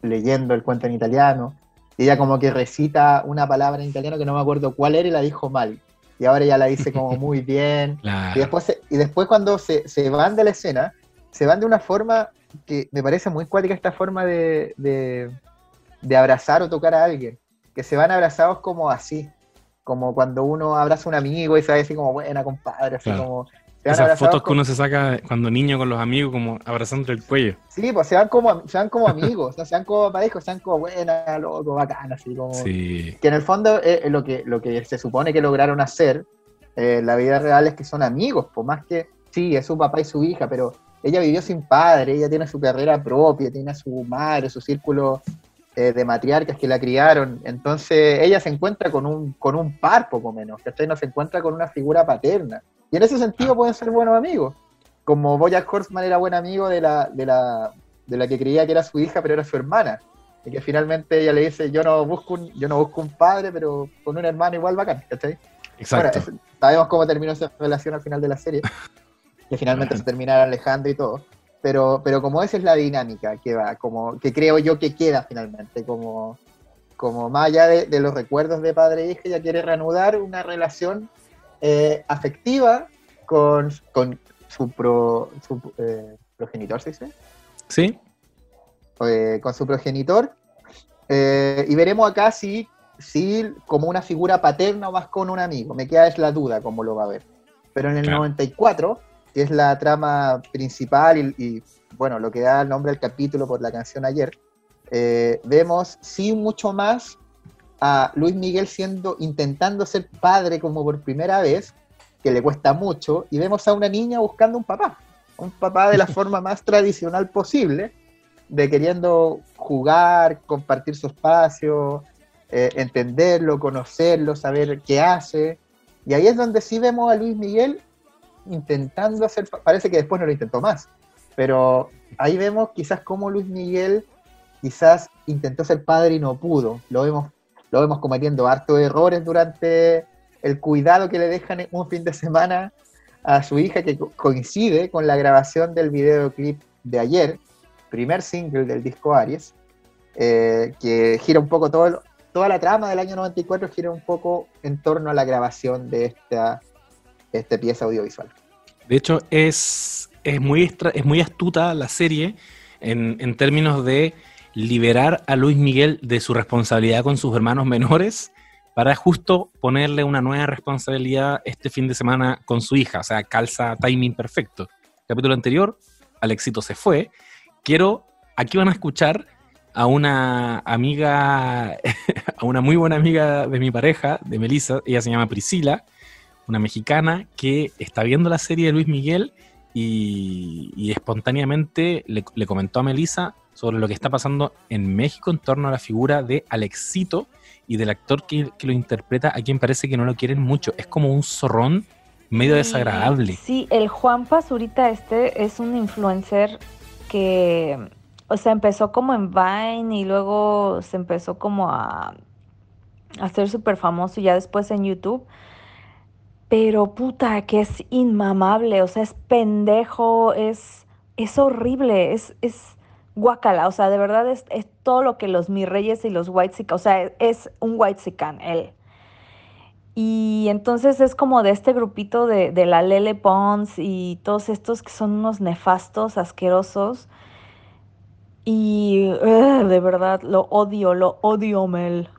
leyendo el cuento en italiano. Y ella como que recita una palabra en italiano que no me acuerdo cuál era y la dijo mal. Y ahora ella la dice como muy [LAUGHS] bien. Claro. Y después, y después cuando se, se van de la escena, se van de una forma que me parece muy cuática esta forma de, de, de abrazar o tocar a alguien. Que se van abrazados como así. Como cuando uno abraza a un amigo y sabe así como buena compadre, así Claro. como... Se van Esas fotos que como- uno se saca cuando niño con los amigos, como abrazando el cuello. Sí, pues se van como, se van como amigos, no se van como parejos, se van como buena, loco, bacán, así como... Sí. que en el fondo eh, eh, lo, que, lo que se supone que lograron hacer eh, la vida real es que son amigos, por más que sí, es su papá y su hija, pero ella vivió sin padre, ella tiene su carrera propia, tiene a su madre, su círculo eh, de matriarcas que la criaron, entonces ella se encuentra con un, con un par, poco menos, ¿cachai? No se encuentra con una figura paterna, y en ese sentido pueden ser buenos amigos, como Bojack Horseman era buen amigo de la, de la, de la que creía que era su hija, pero era su hermana, y que finalmente ella le dice, yo no busco un, yo no busco un padre, pero con un hermano igual bacán, ¿cachai? Exacto. Bueno, es- sabemos cómo terminó esa relación al final de la serie, [LAUGHS] que finalmente se [LAUGHS] terminaron alejando y todo, pero, pero como esa es la dinámica que va, como que creo yo que queda finalmente, como, como más allá de, de los recuerdos de padre e hija, ella quiere reanudar una relación eh, afectiva con, con su, pro, su eh, progenitor, ¿se dice? ¿Sí? eh, con su progenitor. y veremos acá si, si como una figura paterna o más con un amigo. Me queda es la duda cómo lo va a ver. Pero en el Claro. 94, que es la trama principal y, y, bueno, lo que da el nombre al capítulo por la canción ayer, eh, vemos sí mucho más a Luis Miguel siendo, intentando ser padre como por primera vez, que le cuesta mucho, y vemos a una niña buscando un papá, un papá de la [LAUGHS] forma más tradicional posible, de queriendo jugar, compartir su espacio, eh, entenderlo, conocerlo, saber qué hace. Y ahí es donde sí vemos a Luis Miguel intentando hacer, pa- parece que después no lo intentó más, pero ahí vemos quizás cómo Luis Miguel quizás intentó ser padre y no pudo. Lo vemos, lo vemos cometiendo hartos errores durante el cuidado que le dejan un fin de semana a su hija, que co- coincide con la grabación del videoclip de ayer, primer single del disco Aries, eh, que gira un poco todo, toda la trama del año 94, gira un poco en torno a la grabación de esta, esta pieza audiovisual. De hecho, es, es, muy, es muy astuta la serie en, en términos de liberar a Luis Miguel de su responsabilidad con sus hermanos menores para justo ponerle una nueva responsabilidad este fin de semana con su hija. O sea, calza timing perfecto. Capítulo anterior, Alexito se fue. Quiero, aquí van a escuchar a una amiga, [LAUGHS] a una muy buena amiga de mi pareja, de Melissa, ella se llama Priscila, una mexicana que está viendo la serie de Luis Miguel y, y espontáneamente le, le comentó a Melissa sobre lo que está pasando en México en torno a la figura de Alexito y del actor que, que lo interpreta, a quien parece que no lo quieren mucho. Es como un zorrón medio desagradable. Sí, el Juan Pazurita este es un influencer que, o sea, empezó como en Vine y luego se empezó como a, a hacer súper famoso y ya después en YouTube. Pero puta, que es inmamable, o sea, es pendejo, es, es horrible, es, es guacala, o sea, de verdad es, es todo lo que los mis reyes y los white o sea, es un white él. Y entonces es como de este grupito de, de la Lele Pons y todos estos que son unos nefastos, asquerosos. Y de verdad lo odio, lo odio, Mel.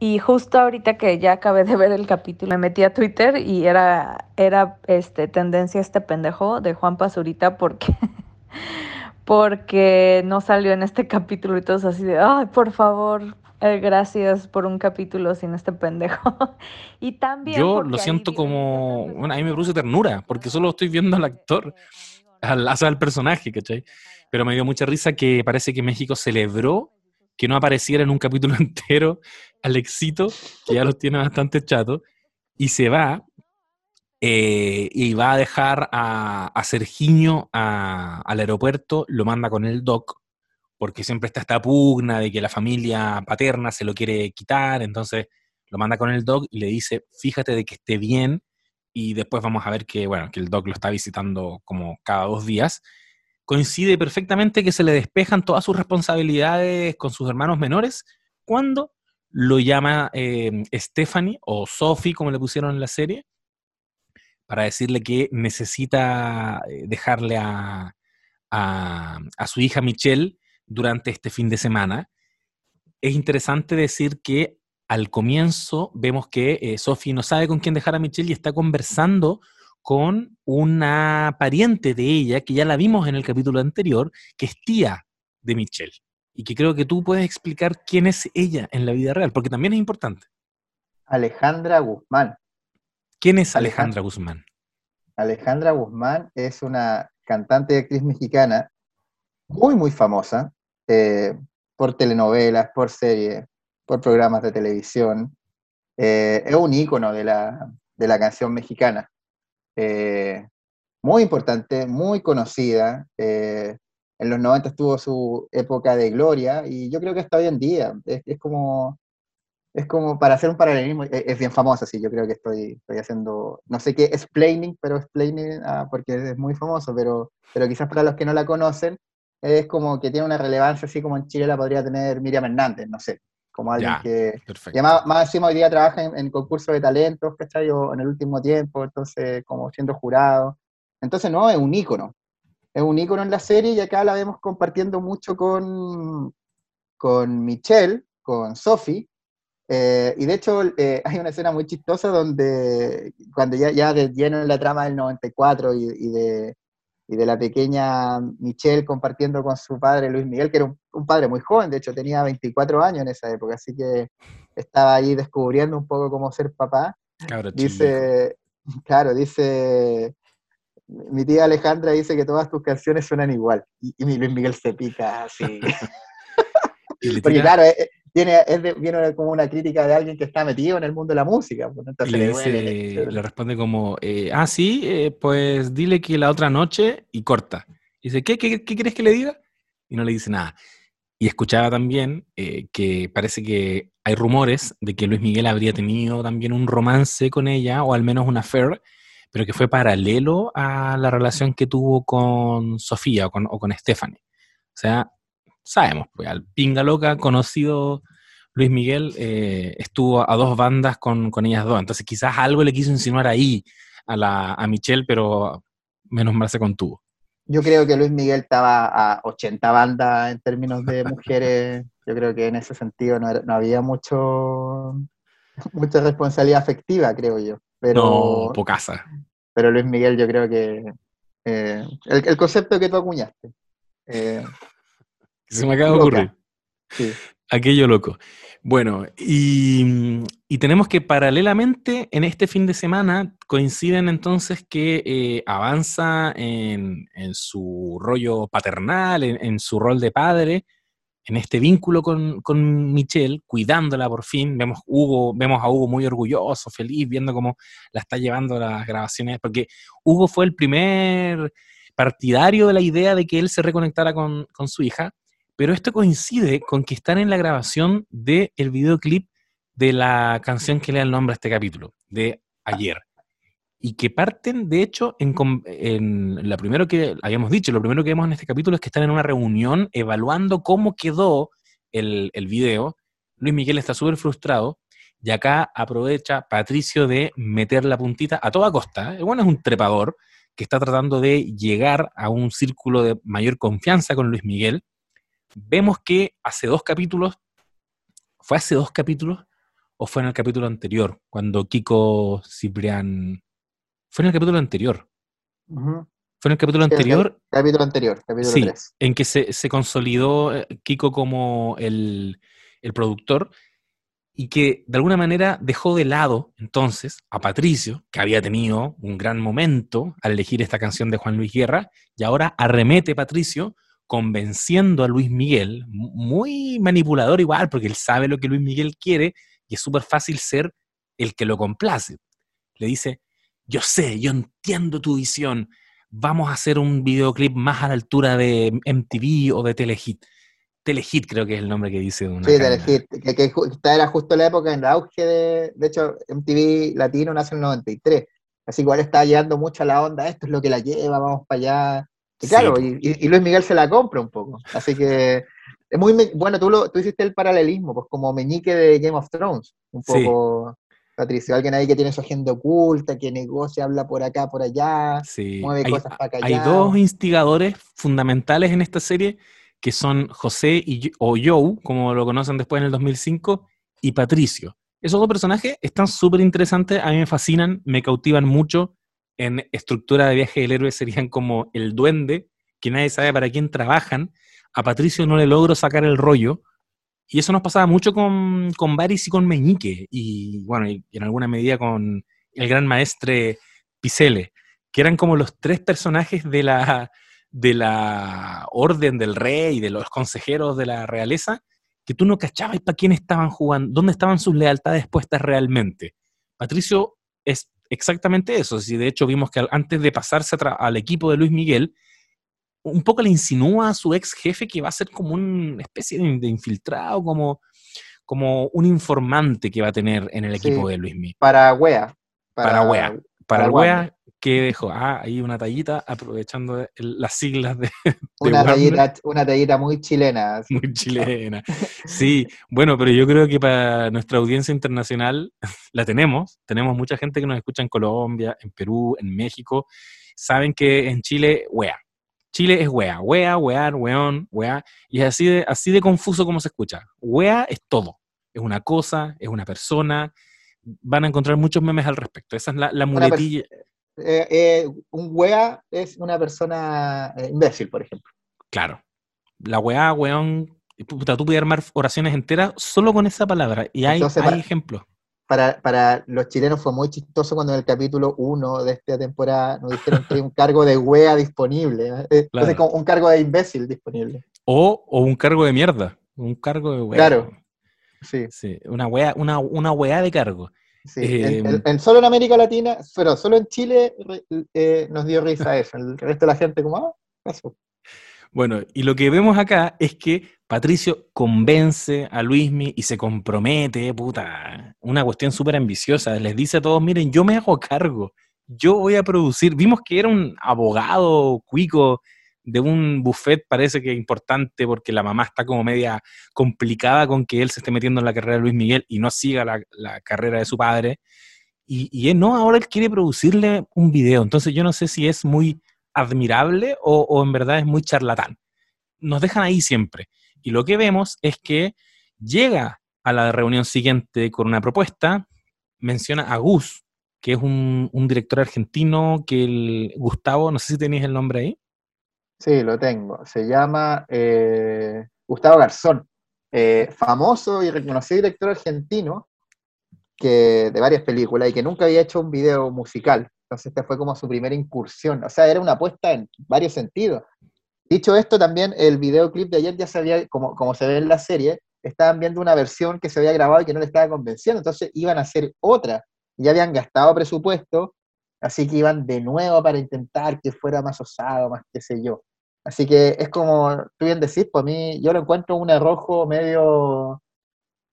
Y justo ahorita que ya acabé de ver el capítulo, me metí a Twitter y era, era este, tendencia este pendejo de Juan Pazurita porque, [LAUGHS] porque no salió en este capítulo y todos así de, ay, por favor, eh, gracias por un capítulo sin este pendejo. [LAUGHS] y también... Yo lo siento como, bueno, a mí me produce ternura, porque solo estoy viendo al actor, al, o sea, al personaje, ¿cachai? Pero me dio mucha risa que parece que México celebró que no apareciera en un capítulo [LAUGHS] entero Alexito, que ya los tiene bastante chato, y se va eh, y va a dejar a, a Sergiño al aeropuerto, lo manda con el doc, porque siempre está esta pugna de que la familia paterna se lo quiere quitar, entonces lo manda con el doc y le dice, fíjate de que esté bien, y después vamos a ver que, bueno, que el doc lo está visitando como cada dos días. Coincide perfectamente que se le despejan todas sus responsabilidades con sus hermanos menores cuando lo llama eh, Stephanie o Sophie, como le pusieron en la serie, para decirle que necesita eh, dejarle a, a, su hija Michelle durante este fin de semana. Es interesante decir que al comienzo vemos que eh, Sophie no sabe con quién dejar a Michelle y está conversando con una pariente de ella, que ya la vimos en el capítulo anterior, que es tía de Michelle. Y que creo que tú puedes explicar quién es ella en la vida real, porque también es importante. Alejandra Guzmán. ¿Quién es Alejandra. Alejandra Guzmán? Alejandra Guzmán es una cantante y actriz mexicana muy, muy famosa eh, por telenovelas, por series, por programas de televisión. Eh, es un ícono de la, de la canción mexicana. Eh, muy importante, muy conocida. eh, en los 90 tuvo su época de gloria y yo creo que hasta hoy en día es, como es como para hacer un paralelismo, es, es bien famosa, sí, yo creo que estoy, estoy haciendo, no sé qué, explaining, pero explaining, ah, porque es muy famoso, pero, pero quizás para los que no la conocen, es como que tiene una relevancia, así como en Chile la podría tener Miriam Hernández, no sé, como alguien Ya, que, Perfecto. y más, más encima hoy día trabaja en, en concursos de talentos, ¿cachai? O en el último tiempo, entonces como siendo jurado. Entonces no, es un ícono. Es un ícono en la serie y acá la vemos compartiendo mucho con, con Michelle, con Sophie, Eh, y de hecho, eh, hay una escena muy chistosa donde, cuando ya, ya de lleno en la trama del 94 y, y de, y de la pequeña Michelle compartiendo con su padre Luis Miguel, que era un, un padre muy joven, de hecho tenía 24 años en esa época, así que estaba ahí descubriendo un poco cómo ser papá. Dice, [LAUGHS] claro, dice, mi tía Alejandra dice que todas tus canciones suenan igual. Y, y mi Luis Miguel se pica así. [LAUGHS] Porque claro, eh, tiene, es de- viene como una crítica de alguien que está metido en el mundo de la música. pues, entonces le, le dice, le responde como, eh, ah, sí, eh, pues dile que la otra noche y corta. Y dice, ¿qué, qué, qué quieres que le diga? Y no le dice nada. Y escuchaba también eh, que parece que hay rumores de que Luis Miguel habría tenido también un romance con ella, o al menos una affair, pero que fue paralelo a la relación que tuvo con Sofía o con, o con Stephanie. O sea, sabemos, pues al pinga loca conocido Luis Miguel eh, estuvo a dos bandas con, con ellas dos. Entonces quizás algo le quiso insinuar ahí a, la, a Michelle, pero menos mal se contuvo. Yo creo que Luis Miguel estaba a 80 bandas en términos de mujeres. Yo creo que en ese sentido no, era- no había mucho mucha responsabilidad afectiva, creo yo. Pero, No, pocasa. pero Luis Miguel, yo creo que eh, el, el concepto que tú acuñaste. eh, Se me acaba de ocurrir. sí. Aquello loco. Bueno, y, y tenemos que paralelamente en este fin de semana coinciden entonces que eh, avanza en, en su rollo paternal, en, en su rol de padre, en este vínculo con, con Michelle, cuidándola por fin. Vemos, Hugo, vemos a Hugo muy orgulloso, feliz, viendo cómo la está llevando las grabaciones, porque Hugo fue el primer partidario de la idea de que él se reconectara con, con su hija, pero esto coincide con que están en la grabación del videoclip de la canción que le da el nombre a este capítulo, de ayer. Y que parten, de hecho, en, en lo primero que habíamos dicho, lo primero que vemos en este capítulo es que están en una reunión evaluando cómo quedó el, el video. Luis Miguel está súper frustrado y acá aprovecha Patricio de meter la puntita a toda costa. El bueno es un trepador que está tratando de llegar a un círculo de mayor confianza con Luis Miguel. Vemos que hace dos capítulos, ¿fue hace dos capítulos o fue en el capítulo anterior? Cuando Kiko Ciprián... Fue en el capítulo anterior. Fue en el capítulo el anterior Capítulo anterior, capítulo Sí. 3. en que se, se consolidó eh, Kiko como el, el productor y que de alguna manera dejó de lado entonces a Patricio, que había tenido un gran momento al elegir esta canción de Juan Luis Guerra, y ahora arremete Patricio convenciendo a Luis Miguel, mu- muy manipulador igual, porque él sabe lo que Luis Miguel quiere y es súper fácil ser el que lo complace. Le dice, yo sé, yo entiendo tu visión, vamos a hacer un videoclip más a la altura de MTV o de Telehit. Telehit creo que es el nombre que dice una Sí. Telehit, que, esta era justo la época en el auge de, de hecho, MTV Latino nace en el 93, así que igual estaba llevando mucho a la onda, esto es lo que la lleva, vamos para allá, y Sí, claro, y, Luis Miguel se la compra un poco, así que es muy, bueno, tú, lo, tú hiciste el paralelismo, pues como meñique de Game of Thrones, un Sí. poco, Patricio, alguien ahí que tiene su agenda oculta, que negocia, habla por acá, por allá, Sí. mueve Hay, cosas para hay dos instigadores fundamentales en esta serie que son José y, o Joe, como lo conocen después en el 2005, y Patricio. Esos dos personajes están súper interesantes, a mí me fascinan, me cautivan mucho. En estructura de viaje del héroe serían como el duende, que nadie sabe para quién trabajan. A Patricio no le logro sacar el rollo. Y eso nos pasaba mucho con, con Varys y con Meñique, y bueno, y en alguna medida con el gran maestre Picele, que eran como los tres personajes de la, de la orden del rey de los consejeros de la realeza, que tú no cachabas para quién estaban jugando, dónde estaban sus lealtades puestas realmente. Patricio es exactamente eso, si de hecho vimos que antes de pasarse al equipo de Luis Miguel, un poco le insinúa a su ex jefe que va a ser como una especie de, infiltrado, como, como un informante que va a tener en el Sí. equipo de Luis Miguel. Para wea. Para wea. Para para wea que dejó, ah, ahí una tallita aprovechando el- las siglas de, [LAUGHS] de Una tallita, una tallita muy chilena. así. muy chilena. Sí, bueno, pero yo creo que para nuestra audiencia internacional [LAUGHS] la tenemos. Tenemos mucha gente que nos escucha en Colombia, en Perú, en México. Saben que en Chile, wea. Chile es wea, wea, wear, weón, wea. Y es así de, así de confuso como se escucha. Wea es todo. es una cosa, es una persona. Van a encontrar muchos memes al respecto. Esa es la, la muletilla. Eh, eh, un wea es una persona eh, imbécil, por ejemplo. Claro. La weá, weón. Puta, tú puedes armar oraciones enteras solo con esa palabra. Y hay, Entonces, hay para- ejemplos. Para, para los chilenos fue muy chistoso cuando en el capítulo 1 de esta temporada nos dijeron que hay un cargo de wea disponible. Claro. Entonces, como un cargo de imbécil disponible. O, o un cargo de mierda. Un cargo de weá. Claro. Sí, Sí, una weá, una, una weá de cargo. Sí. Eh, en, en- en- solo en América Latina, pero solo en Chile eh, nos dio risa eso. El resto de la gente como, ah, pasó. Bueno, y lo que vemos acá es que Patricio convence a Luismi y se compromete, puta, una cuestión súper ambiciosa. Les dice a todos, miren, yo me hago cargo, yo voy a producir. Vimos que era un abogado cuico de un buffet, parece que importante, porque la mamá está como media complicada con que él se esté metiendo en la carrera de Luis Miguel y no siga la, la carrera de su padre. Y, y él no, ahora él quiere producirle un video. Entonces yo no sé si es muy admirable o, o en verdad es muy charlatán. Nos dejan ahí siempre. Y lo que vemos es que llega a la reunión siguiente con una propuesta, menciona a Gus, que es un, un director argentino que el Gustavo, no sé si tenéis el nombre ahí. Sí, lo tengo. Se llama eh, Gustavo Garzón, eh, famoso y reconocido director argentino que, de varias películas y que nunca había hecho un video musical. Entonces, esta fue como su primera incursión. O sea, era una apuesta en varios sentidos. Dicho esto, también el videoclip de ayer ya se había, como, como se ve en la serie, estaban viendo una versión que se había grabado y que no le estaba convenciendo. Entonces, iban a hacer otra. Ya habían gastado presupuesto, así que iban de nuevo para intentar que fuera más osado, más qué sé yo. Así que es como tú bien decís, pues a mí yo lo encuentro un arrojo medio,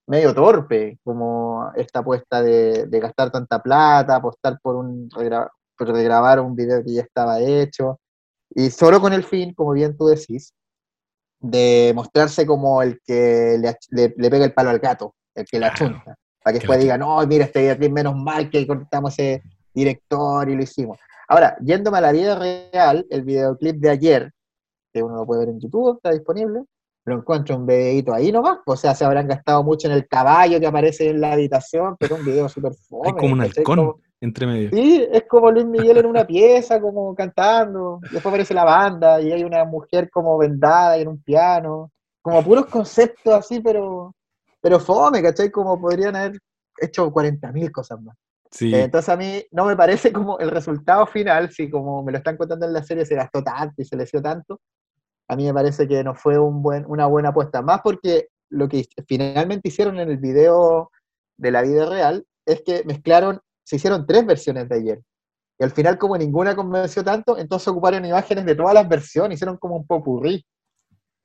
medio torpe, como esta apuesta de, de gastar tanta plata, apostar por, un por regrabar un video que ya estaba hecho, y solo con el fin, como bien tú decís, de mostrarse como el que le, le- le pega el palo al gato, el que la Claro, achunta, para que después digan, no, mira, este videoclip menos mal que cortamos ese director y lo hicimos. Ahora, yéndome a la vida real, el videoclip de ayer, que uno lo puede ver en YouTube, está disponible, lo encuentro un videito ahí nomás, o sea, se habrán gastado mucho en el caballo que aparece en la habitación, pero un video súper [LAUGHS] fome. Hay como un halcón Como- entre medio. Sí, es como Luis Miguel en una pieza, como cantando. Después aparece la banda y hay una mujer como vendada y en un piano. Como puros conceptos así, pero, pero fome, ¿cachai? Como podrían haber hecho 40.000 cosas más. Sí, Eh, Entonces a mí no me parece como el resultado final, si como me lo están contando en la serie se gastó tanto y se le dio tanto, a mí me parece que no fue una buena apuesta. Más porque lo que finalmente hicieron en el video de la vida real es que mezclaron, se hicieron tres versiones de ayer. Y al final como ninguna convenció tanto, entonces ocuparon imágenes de todas las versiones, hicieron como un popurrí.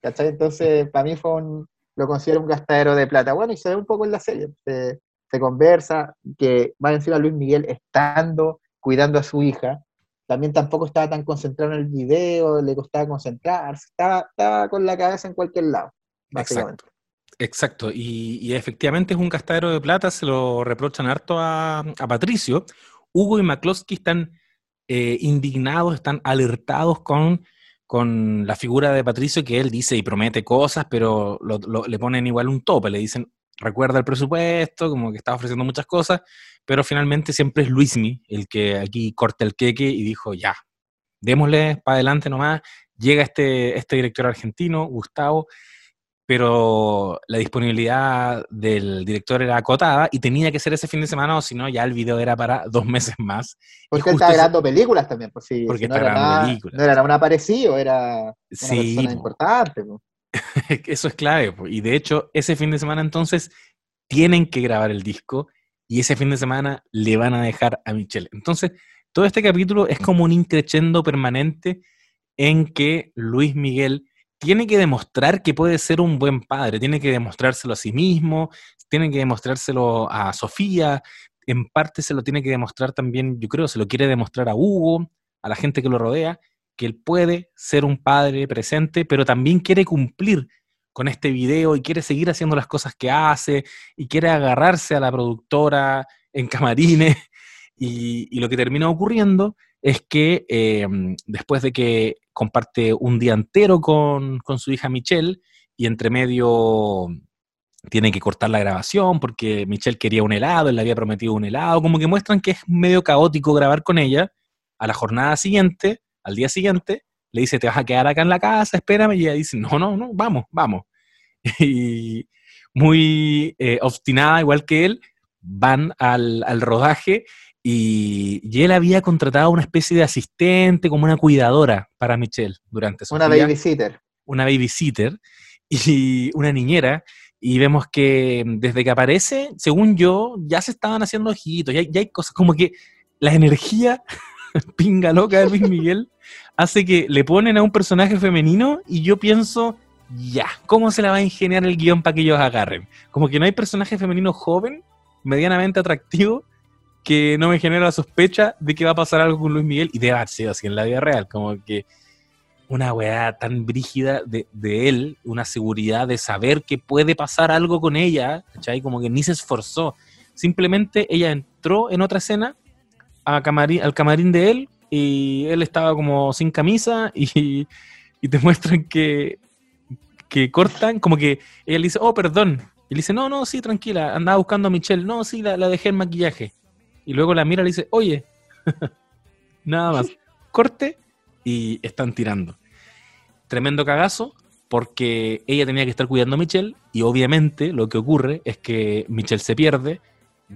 ¿Cachai? Entonces para mí fue un, lo considero un gastadero de plata. Bueno, y se ve un poco en la serie. Se, se conversa, que va encima Luis Miguel estando, cuidando a su hija. También tampoco estaba tan concentrado en el video, le costaba concentrarse, estaba, estaba con la cabeza en cualquier lado, básicamente. Exacto, y, efectivamente es un gastadero de plata, se lo reprochan harto a, a Patricio. Hugo y McCloskey están eh, indignados, están alertados con, con la figura de Patricio que él dice y promete cosas, pero le ponen igual un tope, le dicen, recuerda el presupuesto, como que está ofreciendo muchas cosas, pero finalmente siempre es Luismi el que aquí corta el queque y dijo, ya, démosle para adelante nomás. Llega este, este director argentino, Gustavo, pero la disponibilidad del director era acotada y tenía que ser ese fin de semana, o si no, ya el video era para dos meses más. Porque él estaba grabando películas también, pues sí, Porque si no, era nada, películas. no era un aparecido, era una Sí, persona po. importante. [LAUGHS] Eso es clave. Y de hecho, ese fin de semana entonces tienen que grabar el disco y ese fin de semana le van a dejar a Michelle. Entonces, todo este capítulo es como un increchendo permanente en que Luis Miguel tiene que demostrar que puede ser un buen padre, tiene que demostrárselo a sí mismo, tiene que demostrárselo a Sofía, en parte se lo tiene que demostrar también, yo creo, se lo quiere demostrar a Hugo, a la gente que lo rodea, que él puede ser un padre presente, pero también quiere cumplir con este video y quiere seguir haciendo las cosas que hace y quiere agarrarse a la productora en camarines. [LAUGHS] Y, lo que termina ocurriendo es que eh, después de que comparte un día entero con, con su hija Michelle y entre medio tiene que cortar la grabación porque Michelle quería un helado, él le había prometido un helado, como que muestran que es medio caótico grabar con ella. A la jornada siguiente, al día siguiente, le dice, te vas a quedar acá en la casa, espérame, y ella dice, no, no, no, vamos, vamos. [LAUGHS] Y muy eh, obstinada, igual que él, van al, al rodaje y, y, él había contratado una especie de asistente, como una cuidadora para Michelle durante su Una babysitter. Una babysitter y [LAUGHS] una niñera. Y vemos que desde que aparece, según yo, ya se estaban haciendo ojitos, ya, ya hay cosas como que la energía [LAUGHS] pinga loca de Luis Miguel hace que le ponen a un personaje femenino y yo pienso, ya, ¿cómo se la va a ingeniar el guion para que ellos agarren? Como que no hay personaje femenino joven, medianamente atractivo, que no me genera la sospecha de que va a pasar algo con Luis Miguel y debe haber así en la vida real, como que una weá tan brígida de, de, él, una seguridad de saber que puede pasar algo con ella, ¿cachai? Como que ni se esforzó. Simplemente ella entró en otra escena a camarín, al camarín de él y él estaba como sin camisa y, y te [LAUGHS] muestran que, que cortan, como que ella dice, oh, perdón. Y le dice, no, no, sí, tranquila, andaba buscando a Michelle. No, sí, la, la dejé en maquillaje. Y luego la mira y le dice, oye, [LAUGHS] nada más, corte y están tirando. Tremendo cagazo, porque ella tenía que estar cuidando a Michelle y obviamente lo que ocurre es que Michelle se pierde,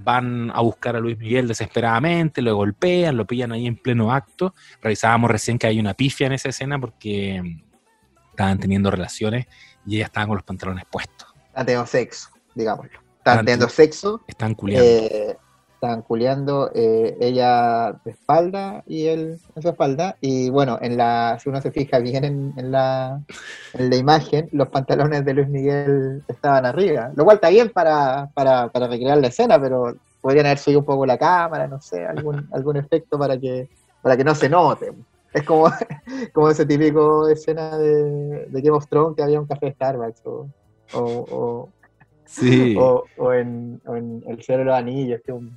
van a buscar a Luis Miguel desesperadamente, lo golpean, lo pillan ahí en pleno acto. Revisábamos recién que hay una pifia en esa escena porque estaban teniendo relaciones y ella estaba con los pantalones puestos. Están teniendo sexo, digámoslo. Están teniendo sexo. Están culiando. Eh, estaban culeando eh, ella de espalda y él en su espalda. Y bueno, en la, si uno se fija bien en, en, la, en la imagen, los pantalones de Luis Miguel estaban arriba. Lo cual está bien para, para, para recrear la escena, pero podrían haber subido un poco la cámara, no sé, algún, [LAUGHS] algún efecto para que, para que no se note. Es como, [LAUGHS] como ese típico escena de, de Game of Thrones que había un café de Starbucks o, o, o, sí. o, o en, o en El Cielo de los Anillos, que un,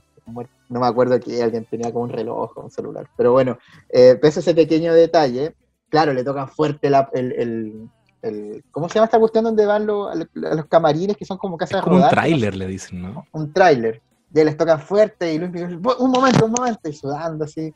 no me acuerdo que alguien tenía como un reloj o un celular. Pero bueno, eh, pese a ese pequeño detalle, claro, le tocan fuerte la, el, el, el, ¿Cómo se llama esta cuestión donde van los, los camarines que son como casas como de rodar, un tráiler, le dicen, ¿no? Un tráiler. Y les tocan fuerte y Luis Miguel, un momento, un momento, y sudando así.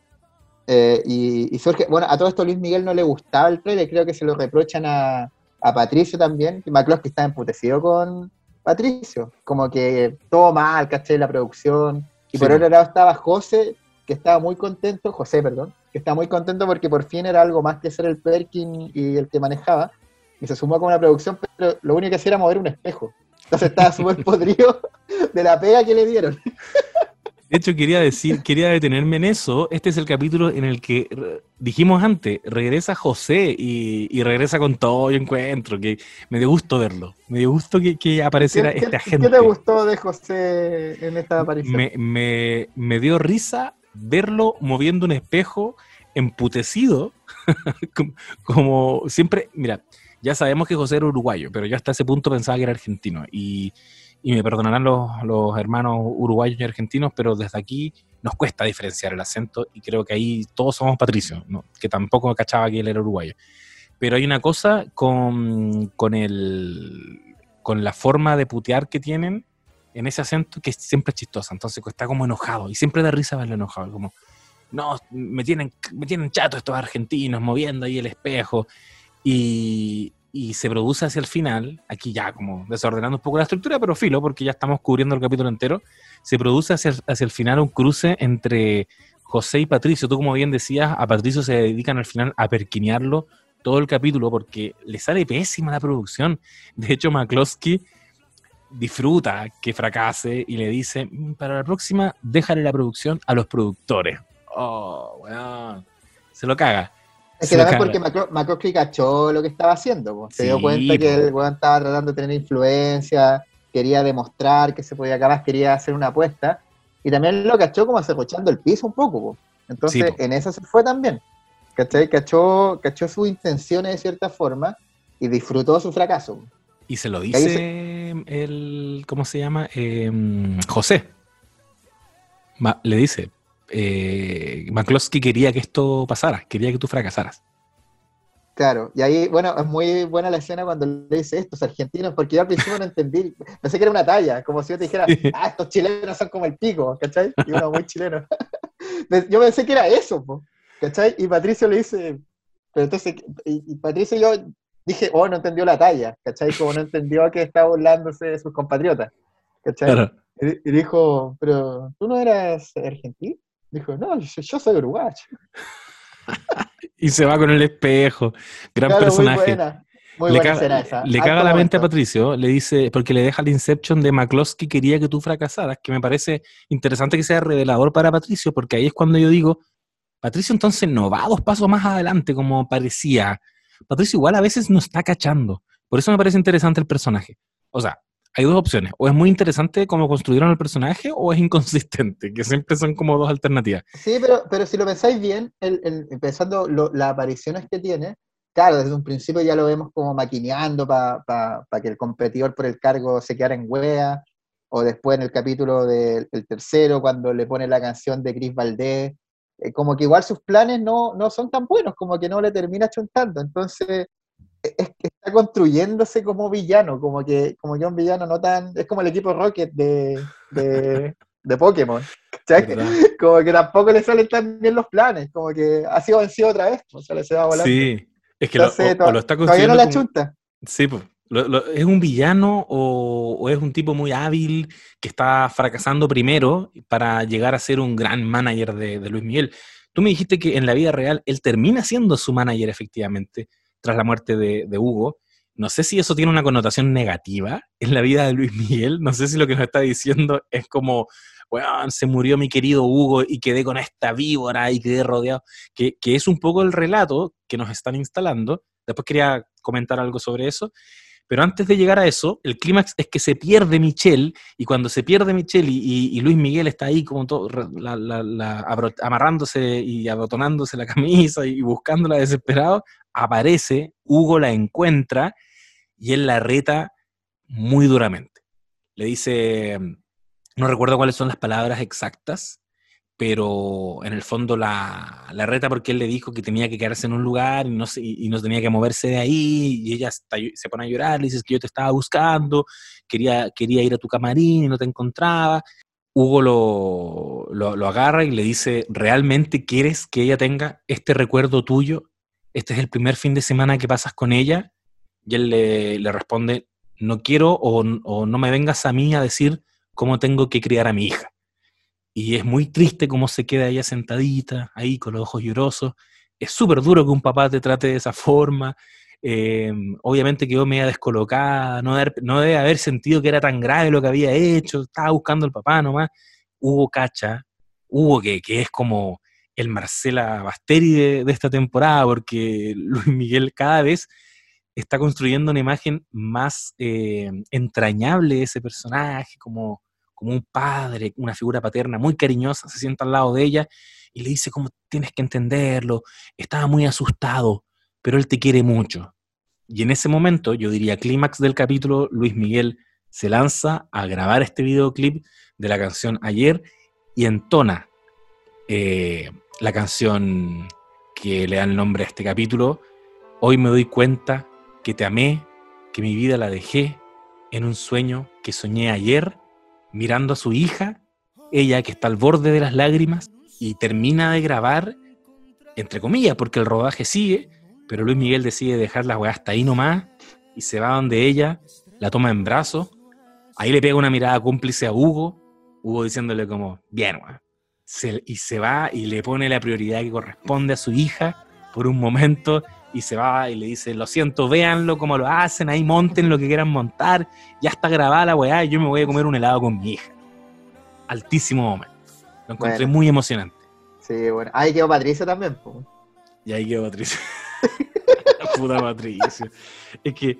Eh, y, y, surge, bueno, a todo esto Luis Miguel no le gustaba el tráiler, creo que se lo reprochan a, a Patricio también, que McCloskey está emputecido con Patricio, como que todo mal, caché la producción, y por otro lado estaba José, que estaba muy contento, José, perdón, que estaba muy contento porque por fin era algo más que ser el Perkin y el que manejaba, y se sumó con una producción, pero lo único que hacía era mover un espejo. Entonces estaba súper [LAUGHS] podrido de la pega que le dieron. De hecho, quería decir, quería detenerme en eso. Este es el capítulo en el que dijimos antes, regresa José y, y regresa con todo el encuentro, que me dio gusto verlo. Me dio gusto que, que apareciera ¿Qué, este qué, agente. ¿Qué te gustó de José en esta aparición? Me, me, me dio risa verlo moviendo un espejo emputecido, [LAUGHS] como, como siempre, mira, ya sabemos que José era uruguayo, pero yo hasta ese punto pensaba que era argentino. Y, y me perdonarán los, los, hermanos uruguayos y argentinos, pero desde aquí nos cuesta diferenciar el acento y creo que ahí todos somos patricios, ¿no? que tampoco cachaba que él era uruguayo. Pero hay una cosa con, con, el, con la forma de putear que tienen en ese acento que siempre es chistosa, entonces está como enojado y siempre da risa verlo enojado, como, no, me tienen, me tienen chato estos argentinos moviendo ahí el espejo y, y se produce hacia el final, aquí ya como desordenando un poco la estructura, pero filo, porque ya estamos cubriendo el capítulo entero, se produce hacia, hacia el final un cruce entre José y Patricio. Tú, como bien decías, a Patricio se dedican al final a perquinearlo todo el capítulo porque le sale pésima la producción. De hecho, McCloskey disfruta que fracase y le dice, para la próxima, déjale la producción a los productores. Oh, bueno, se lo caga. Es que también porque McCloskey cachó lo que estaba haciendo, pues. se sí, dio cuenta que el weón estaba tratando de tener influencia, quería demostrar que se podía acabar, quería hacer una apuesta, y también lo cachó como acerrochando el piso un poco, pues. entonces sí, en eso se fue también, ¿cachai? Cachó, cachó sus intenciones de cierta forma y disfrutó su fracaso. Y se lo dice el, ¿cómo se llama? Eh, José. Ma, le dice, eh, McCloskey quería que esto pasara, quería que tú fracasaras. Claro, y ahí, bueno, es muy buena la escena cuando le dice estos argentinos, porque yo al principio no entendí, pensé que era una talla, como si yo te dijera, ah, estos chilenos son como el pico, ¿cachai? Y uno muy chileno. [LAUGHS] yo pensé que era eso, po, ¿cachai? Y Patricio le dice, pero entonces, y, y Patricio y yo dije, oh, no entendió la talla, ¿cachai? Como no entendió que estaba burlándose de sus compatriotas, ¿cachai? Claro. Y, y dijo, pero tú no eras argentino. Dijo, no, yo, yo soy uruguayo. [LAUGHS] Y se va con el espejo. Gran Claro, personaje. Muy buena, muy le buena caga, escena esa. le Alto caga la mente a. Patricio, le dice, porque le deja el Inception de McCloskey quería que tú fracasaras, que me parece interesante que sea revelador para Patricio, porque ahí es cuando yo digo, Patricio entonces no va dos pasos más adelante como parecía. Patricio igual a veces no está cachando. Por eso me parece interesante el personaje. O sea, hay dos opciones. O es muy interesante cómo construyeron el personaje o es inconsistente, que siempre son como dos alternativas. Sí, pero, pero si lo pensáis bien, el, pensando lo- las apariciones que tiene, claro, desde un principio ya lo vemos como maquineando para que el competidor por el cargo se quedara en wea, o después en el capítulo del el tercero, cuando le pone la canción de Chris Valdés, eh, como que igual sus planes no, no son tan buenos, como que no le termina chuntando, entonces e- es que está construyéndose como villano, como que, como que un villano no tan, es como el equipo Rocket de, de, de Pokémon, [LAUGHS] como que tampoco le salen tan bien los planes, como que ha sido vencido otra vez, o sea, le se va volando. Sí, es que lo, Entonces, o- o lo está todavía no construyendo la como- chunta. Sí, pues. Lo- lo- ¿Es un villano o, o es un tipo muy hábil que está fracasando primero para llegar a ser un gran manager de, de Luis Miguel? Tú me dijiste que en la vida real él termina siendo su manager efectivamente tras la muerte de, Hugo. No sé si eso tiene una connotación negativa en la vida de Luis Miguel. No sé si lo que nos está diciendo es como, weón, se murió mi querido Hugo y quedé con esta víbora y quedé rodeado. Que, que es un poco el relato que nos están instalando. Después quería comentar algo sobre eso. Pero antes de llegar a eso, el clímax es que se pierde Michelle, y cuando se pierde Michelle y, Luis Miguel está ahí como todo, amarrándose y abotonándose la camisa y buscándola desesperado, aparece, Hugo la encuentra y él la reta muy duramente. Le dice, no recuerdo cuáles son las palabras exactas, pero en el fondo la, la reta porque él le dijo que tenía que quedarse en un lugar y no, se- y no tenía que moverse de ahí, y ella se pone a llorar, le dices que yo te estaba buscando, quería, quería ir a tu camarín y no te encontraba. Hugo lo, lo, agarra y le dice, ¿realmente quieres que ella tenga este recuerdo tuyo? Este es el primer fin de semana que pasas con ella. Y él le, responde, no quiero o no me vengas a mí a decir cómo tengo que criar a mi hija. Y es muy triste cómo se queda ella sentadita, ahí con los ojos llorosos. Es súper duro que un papá te trate de esa forma. Eh, obviamente quedó media descolocada, no, debe- no debe haber sentido que era tan grave lo que había hecho, estaba buscando al papá nomás. Hugo Cacha, Hugo que, que es como el Marcela Basteri de, de esta temporada, porque [LAUGHS] Luis Miguel cada vez está construyendo una imagen más eh, entrañable de ese personaje, como, como un padre, una figura paterna muy cariñosa, se sienta al lado de ella y le dice como tienes que entenderlo, estaba muy asustado, pero él te quiere mucho. Y en ese momento, yo diría clímax del capítulo, Luis Miguel se lanza a grabar este videoclip de la canción Ayer y entona eh, la canción que le da el nombre a este capítulo. Hoy me doy cuenta que te amé, que mi vida la dejé en un sueño que soñé ayer, mirando a su hija, ella que está al borde de las lágrimas, y termina de grabar, entre comillas, porque el rodaje sigue, pero Luis Miguel decide dejar la weá hasta ahí nomás, y se va donde ella, la toma en brazos, ahí le pega una mirada cómplice a Hugo, Hugo diciéndole como, bien. Se- y se va y le pone la prioridad que corresponde a su hija por un momento y se va y le dice, lo siento, véanlo como lo hacen, ahí monten lo que quieran montar, ya está grabada la weá y yo me voy a comer un helado con mi hija. Altísimo momento. Lo encontré Bueno. muy emocionante. Sí, bueno. Ahí quedó Patricio también, po. Y ahí quedó Patricio. [LAUGHS] Puta Patricio. Es que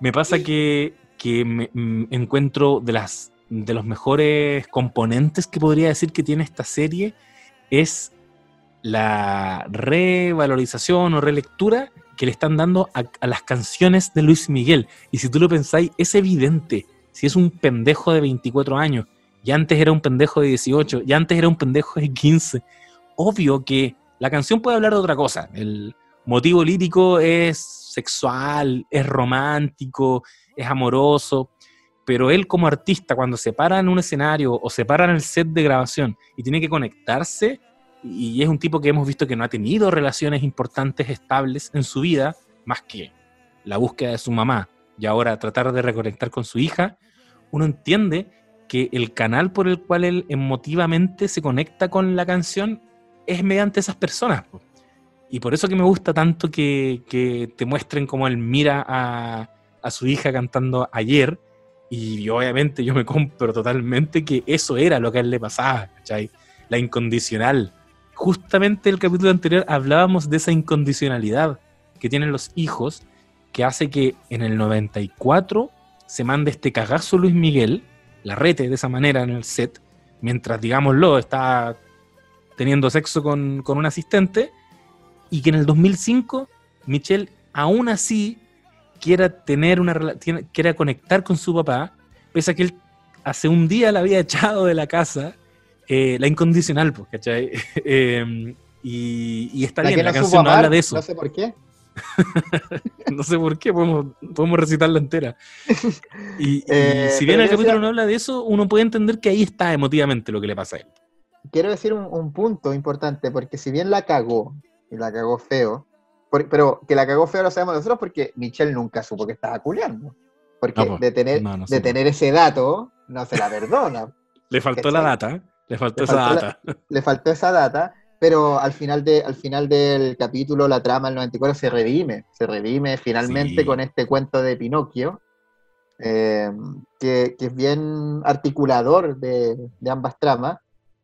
me pasa que, que me, mm, encuentro de las de los mejores componentes que podría decir que tiene esta serie es la revalorización o relectura que le están dando a, las canciones de Luis Miguel. Y si tú lo pensáis, es evidente. Si es un pendejo de 24 años, y antes era un pendejo de 18, y antes era un pendejo de 15, obvio que la canción puede hablar de otra cosa. El motivo lírico es sexual, es romántico, es amoroso, pero él como artista, cuando se para en un escenario o se para en el set de grabación y tiene que conectarse, y es un tipo que hemos visto que no ha tenido relaciones importantes, estables en su vida, más que la búsqueda de su mamá y ahora tratar de reconectar con su hija, uno entiende que el canal por el cual él emotivamente se conecta con la canción es mediante esas personas. Y por eso que me gusta tanto que, te muestren cómo él mira a, a, su hija cantando ayer. Y obviamente yo me compro totalmente que eso era lo que a él le pasaba, ¿cachai? La incondicional. Justamente el capítulo anterior hablábamos de esa incondicionalidad que tienen los hijos, que hace que en el 94 se mande este cagazo Luis Miguel, la rete de esa manera en el set, mientras, digámoslo, está teniendo sexo con, con un asistente, y que en el 2005 Michelle aún así quiera tener una quiera conectar con su papá, pese a que él hace un día la había [LAUGHS] echado de la casa, eh, la incondicional, pues, ¿cachai? [LAUGHS] Em, y, está bien, la canción no habla de eso. No sé por qué. [LAUGHS] no sé por qué, podemos, podemos recitarla entera. Y, [LAUGHS] eh, si bien el capítulo no habla de eso, uno puede entender que ahí está emotivamente lo que le pasa a él. Quiero decir un, punto importante, porque si bien la cagó, y la cagó feo, pero que la cagó feo lo sabemos nosotros porque Michelle nunca supo que estaba culeando. Porque de, tener, de tener ese dato, no se la perdona. le faltó la data, le faltó esa data. le faltó esa data, pero al final, de, al final del capítulo la trama del 94 se redime, se redime finalmente con este cuento de Pinocchio, eh, que, es bien articulador de, ambas tramas,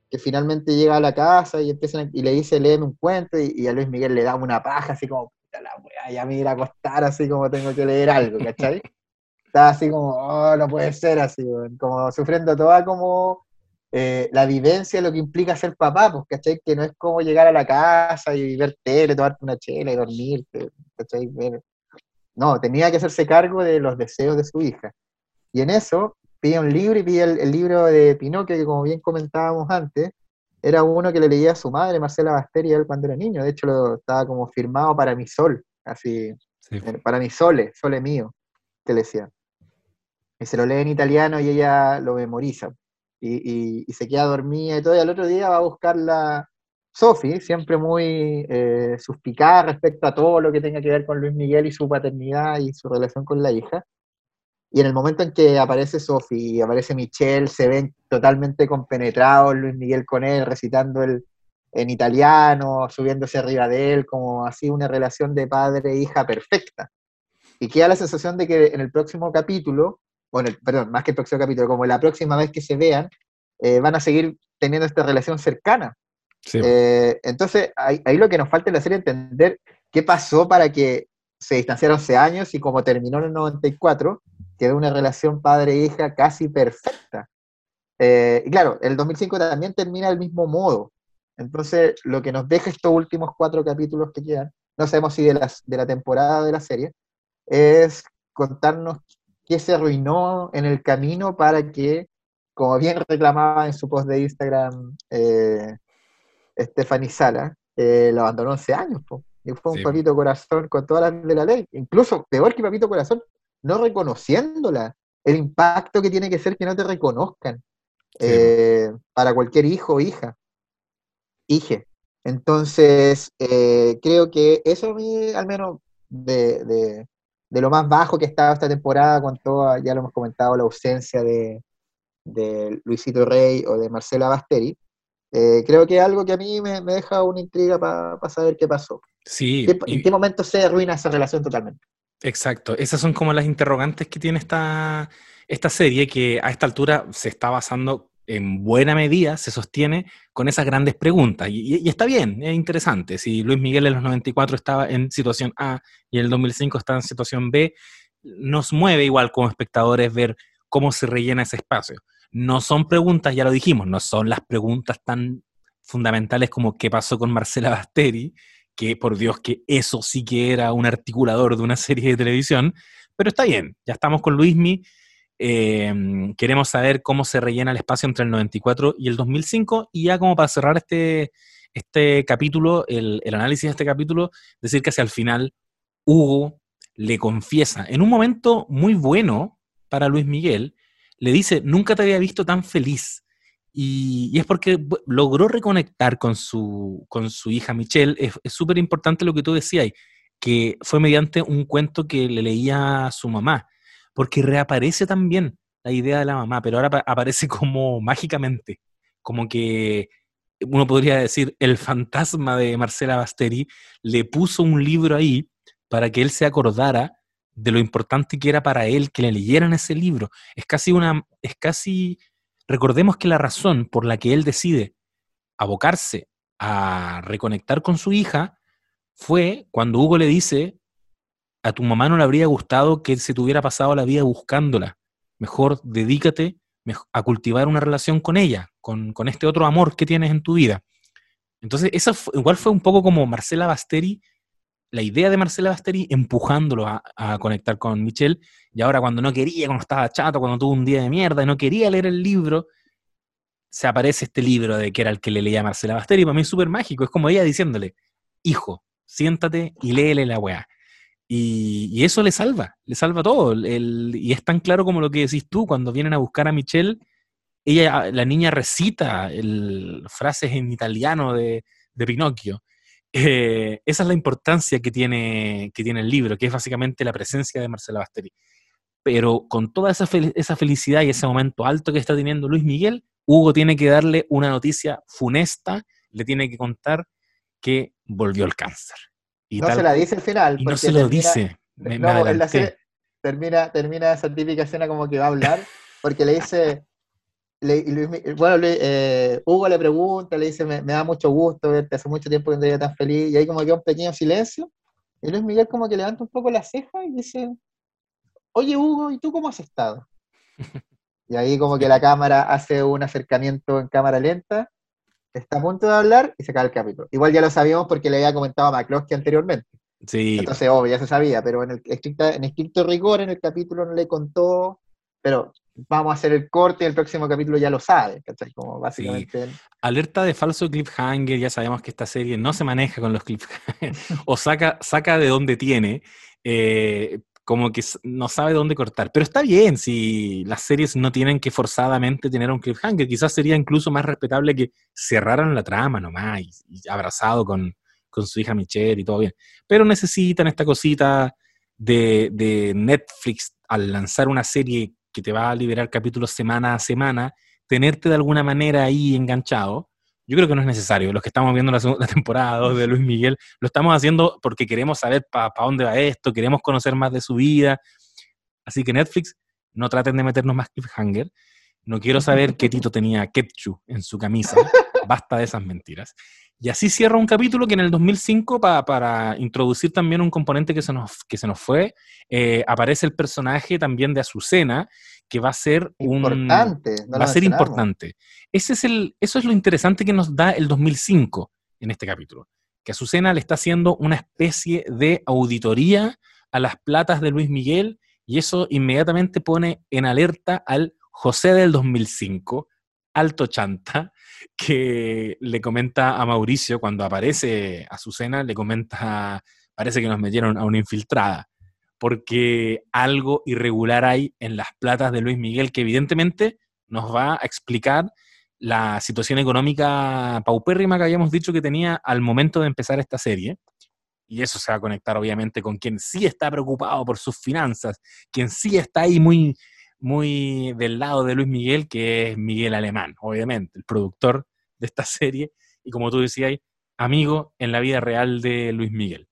que finalmente llega a la casa y empiezan y le dice leen un cuento y, a Luis Miguel le da una paja así como la ya me ir a acostar así como tengo que leer algo, ¿cachai? [LAUGHS] Está así como, oh, no puede ser así, como sufriendo toda como eh, la vivencia, lo que implica ser papá, pues, ¿cachai? Que no es como llegar a la casa y ver tele, tomarte una chela y dormirte, ¿cachai? No, tenía que hacerse cargo de los deseos de su hija. Y en eso pide un libro y pide el, libro de Pinocchio, que como bien comentábamos antes, era uno que le leía a su madre, Marcela Basteri, él cuando era niño. De hecho, lo, estaba como firmado para mi sol, así, eh, para mi sole, sole mío, que le decía. Y se lo lee en italiano y ella lo memoriza y, se queda dormida y todo, y al otro día va a buscar la Sophie, siempre muy eh, suspicada respecto a todo lo que tenga que ver con Luis Miguel y su paternidad y su relación con la hija. Y en el momento en que aparece Sophie y aparece Michelle, se ven totalmente compenetrados Luis Miguel con él, recitando el, en italiano, subiéndose arriba de él, como así una relación de padre e perfecta. Y queda la sensación de que en el próximo capítulo bueno, perdón, más que el próximo capítulo, como la próxima vez que se vean, eh, van a seguir teniendo esta relación cercana. Eh, entonces, ahí, lo que nos falta en la serie es entender qué pasó para que se distanciaron 11 años y como terminó en el 94, quedó una relación padre-hija casi perfecta. Eh, y claro, el 2005 también termina del mismo modo. Entonces, lo que nos deja estos últimos cuatro capítulos que quedan, no sabemos si de, las, de la temporada de la serie, es contarnos que se arruinó en el camino para que, como bien reclamaba en su post de Instagram eh, Stephanie Sala, eh, lo abandonó 11 años. Y fue un papito corazón con todas las de la ley. Incluso peor que papito corazón, no reconociéndola. El impacto que tiene que ser que no te reconozcan eh, para cualquier hijo o hija. Hije. Entonces, eh, creo que eso a mí, al menos de, de lo más bajo que estaba esta temporada, con toda, ya lo hemos comentado, la ausencia de, Luisito Rey o de Marcela Basteri, eh, creo que es algo que a mí me, deja una intriga para saber qué pasó. Sí. ¿En qué momento se arruina esa relación totalmente? Exacto, esas son como las interrogantes que tiene esta, esta serie que a esta altura se está basando en buena medida se sostiene con esas grandes preguntas. Y, está bien, es interesante. Si Luis Miguel en los 94 estaba en situación A y en el 2005 estaba en situación B, nos mueve igual como espectadores ver cómo se rellena ese espacio. No son preguntas, ya lo dijimos, no son las preguntas tan fundamentales como qué pasó con Marcela Basteri, que por Dios que eso sí que era un articulador de una serie de televisión, pero está bien, ya estamos con Luismi, eh, queremos saber cómo se rellena el espacio entre el 94 y el 2005 y ya como para cerrar este, este capítulo, el, el análisis de este capítulo, decir que hacia el final Hugo le confiesa, en un momento muy bueno para Luis Miguel, le dice, nunca te había visto tan feliz. Y, y es porque logró reconectar con su, con su hija Michelle. Es súper importante lo que tú decías, que fue mediante un cuento que le leía a su mamá, porque reaparece también la idea de la mamá, pero ahora pa- aparece como mágicamente, como que uno podría decir, el fantasma de Marcela Basteri le puso un libro ahí para que él se acordara de lo importante que era para él que le leyeran ese libro. Es casi una, es casi, recordemos que la razón por la que él decide abocarse a reconectar con su hija fue cuando Hugo le dice, a tu mamá no le habría gustado que se te hubiera pasado la vida buscándola. Mejor dedícate a cultivar una relación con ella, con, este otro amor que tienes en tu vida. Entonces, eso fue- igual fue un poco como Marcela Basteri, la idea de Marcela Basteri empujándolo a, conectar con Michelle, y ahora cuando no quería, cuando estaba chato, cuando tuvo un día de mierda y no quería leer el libro, se aparece este libro de que era el que le leía Marcela Basteri, para mí es súper mágico, es como ella diciéndole, hijo, siéntate y léele la weá. Y, eso le salva, le salva todo. El- y es tan claro como lo que decís tú, cuando vienen a buscar a Michelle, ella, la niña recita el, frases en italiano de, Pinocchio. Eh, esa es la importancia que tiene, que tiene el libro, que es básicamente la presencia de Marcela Basteri. Pero con toda esa, esa felicidad y ese momento alto que está teniendo Luis Miguel, Hugo tiene que darle una noticia funesta, le tiene que contar que volvió el cáncer. Y no tal se la dice al final. y no se lo termina- dice. Me, me no, en la serie termina, termina esa típica escena como que va a hablar, porque le dice, le- Luis bueno, Luis- eh, Hugo le pregunta, le dice, me, me da mucho gusto verte, hace mucho tiempo que no te veía tan feliz, y ahí como que un pequeño silencio, y Luis Miguel como que levanta un poco la ceja y dice, oye Hugo, ¿y tú cómo has estado? [LAUGHS] Y ahí como que la cámara hace un acercamiento en cámara lenta, está a punto de hablar y se acaba el capítulo. Igual ya lo sabíamos porque le había comentado a McCloskey anteriormente. Sí, Entonces, obvio, ya se sabía, pero en el estricta, en estricto rigor, en el capítulo no le contó, pero vamos a hacer el corte y el próximo capítulo ya lo sabe, ¿cachai? Como básicamente. alerta de falso cliffhanger, ya sabemos que esta serie no se maneja con los cliffhangers, [LAUGHS] o saca, saca de donde tiene, eh, como que no sabe dónde cortar. Pero está bien si las series no tienen que forzadamente tener un cliffhanger, quizás sería incluso más respetable que cerraran la trama nomás, y abrazado con, con su hija Michelle y todo bien. Pero necesitan esta cosita de, de Netflix al lanzar una serie que te va a liberar capítulos semana a semana, tenerte de alguna manera ahí enganchado. Yo creo que no es necesario. Los que estamos viendo la, segunda- [LAUGHS] temporada 2 de Luis Miguel, lo estamos haciendo porque queremos saber para dónde va esto, queremos conocer más de su vida. Así que Netflix, no traten de meternos más cliffhanger. No quiero saber qué [LAUGHS] Tito tenía ketchup en su camisa. Basta de esas mentiras. Y así cierra un capítulo que en el 2005, pa- para introducir también un componente que se nos, que se nos fue, eh, aparece el personaje también de Azucena, que va a ser un, Importante. no va a ser importante. Ese es el, eso es lo interesante que nos da el 2005 en este capítulo. Que Azucena le está haciendo una especie de auditoría a las platas de Luis Miguel y eso inmediatamente pone en alerta al José del 2005, alto chanta, que le comenta a Mauricio cuando aparece Azucena, le comenta, parece que nos metieron a una infiltrada porque algo irregular hay en las platas de Luis Miguel que evidentemente nos va a explicar la situación económica paupérrima que habíamos dicho que tenía al momento de empezar esta serie. Y eso se va a conectar obviamente con quien sí está preocupado por sus finanzas, quien sí está ahí muy, muy del lado de Luis Miguel, que es Miguel Alemán, obviamente, el productor de esta [LAUGHS] serie. Y como tú decías, amigo en la vida real de Luis Miguel.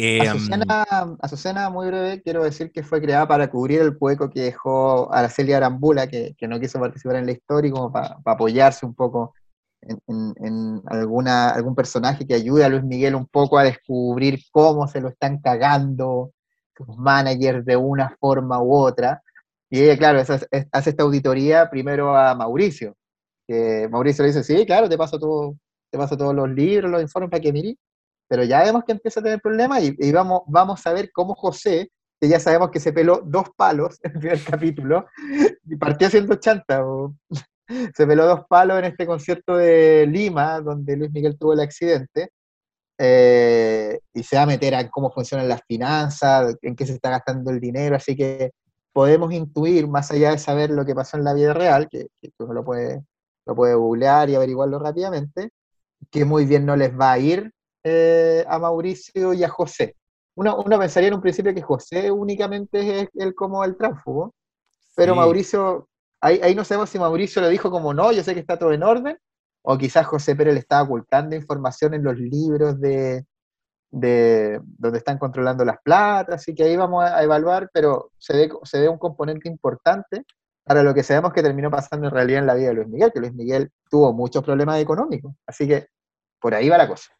Eh, Azucena, Azucena, muy breve, quiero decir que fue creada para cubrir el hueco que dejó Araceli Arambula, que, que no quiso participar en la historia, y como para, apoyarse un poco en, en- en alguna, algún personaje que ayude a Luis Miguel un poco a descubrir cómo se lo están cagando sus managers de una forma u otra. Y ella, claro, es- es- hace esta auditoría primero a Mauricio, que Mauricio le dice, sí, claro, te paso, todo, te paso todos los libros, los informes para que mires pero ya vemos que empieza a tener problemas y, vamos, vamos a ver cómo José, que ya sabemos que se peló dos palos [LAUGHS] en el primer capítulo, y partió siendo chanta. [LAUGHS] se peló dos palos en este concierto de Lima, donde Luis Miguel tuvo el accidente, eh, y se va a meter a cómo funcionan las finanzas, en qué se está gastando el dinero, así que podemos intuir, más allá de saber lo que pasó en la vida real, que, uno lo puede, lo puede googlear y averiguarlo rápidamente, que muy bien no les va a ir eh, a Mauricio y a José. Uno, pensaría en un principio que José únicamente es el, como el tránsfugo, pero Mauricio, ahí, ahí no sabemos si Mauricio lo dijo como no, yo sé que está todo en orden, o quizás José Pérez le estaba ocultando información en los libros de, de donde están controlando las platas, así que ahí vamos a evaluar, pero se ve, se ve un componente importante para lo que sabemos que terminó pasando en realidad en la vida de Luis Miguel, que Luis Miguel tuvo muchos problemas económicos, así que por ahí va la cosa.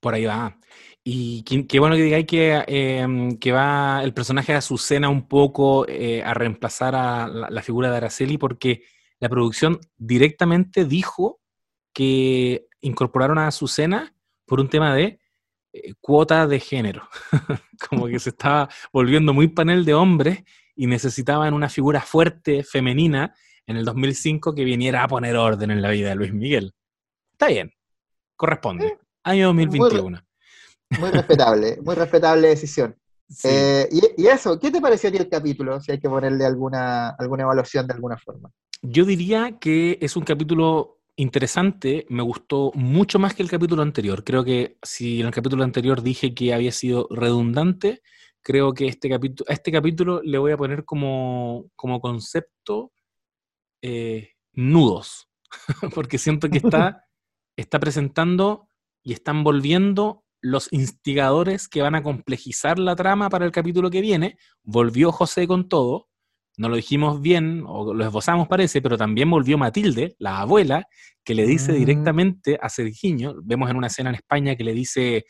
Por ahí va. Y qué, bueno que digáis que, em, que va el personaje de Azucena un poco eh, a reemplazar a la, figura de Araceli, porque la producción directamente dijo que incorporaron a Azucena por un tema de eh, cuota de género. [LAUGHS] Como que se estaba volviendo muy panel de hombres y necesitaban una figura fuerte, femenina, en el 2005 que viniera a poner orden en la vida de Luis Miguel. Está bien, corresponde. Año 2021. Muy, respetable, muy respetable decisión. [LAUGHS] Eh, y, eso, ¿qué te pareció a ti el capítulo? Si hay que ponerle alguna, alguna evaluación de alguna forma. Yo diría que es un capítulo interesante, me gustó mucho más que el capítulo anterior. Creo que si en el capítulo anterior dije que había sido redundante, creo que este capítulo, a este capítulo le voy a poner como, como concepto eh, nudos, [LAUGHS] porque siento que está, [LAUGHS] está presentando y están volviendo los instigadores que van a complejizar la trama para el capítulo que viene. Volvió José con todo, no lo dijimos bien, o lo esbozamos parece, pero también volvió Matilde, la abuela, que le dice mm. directamente a Sergiño, vemos en una escena en España que le dice,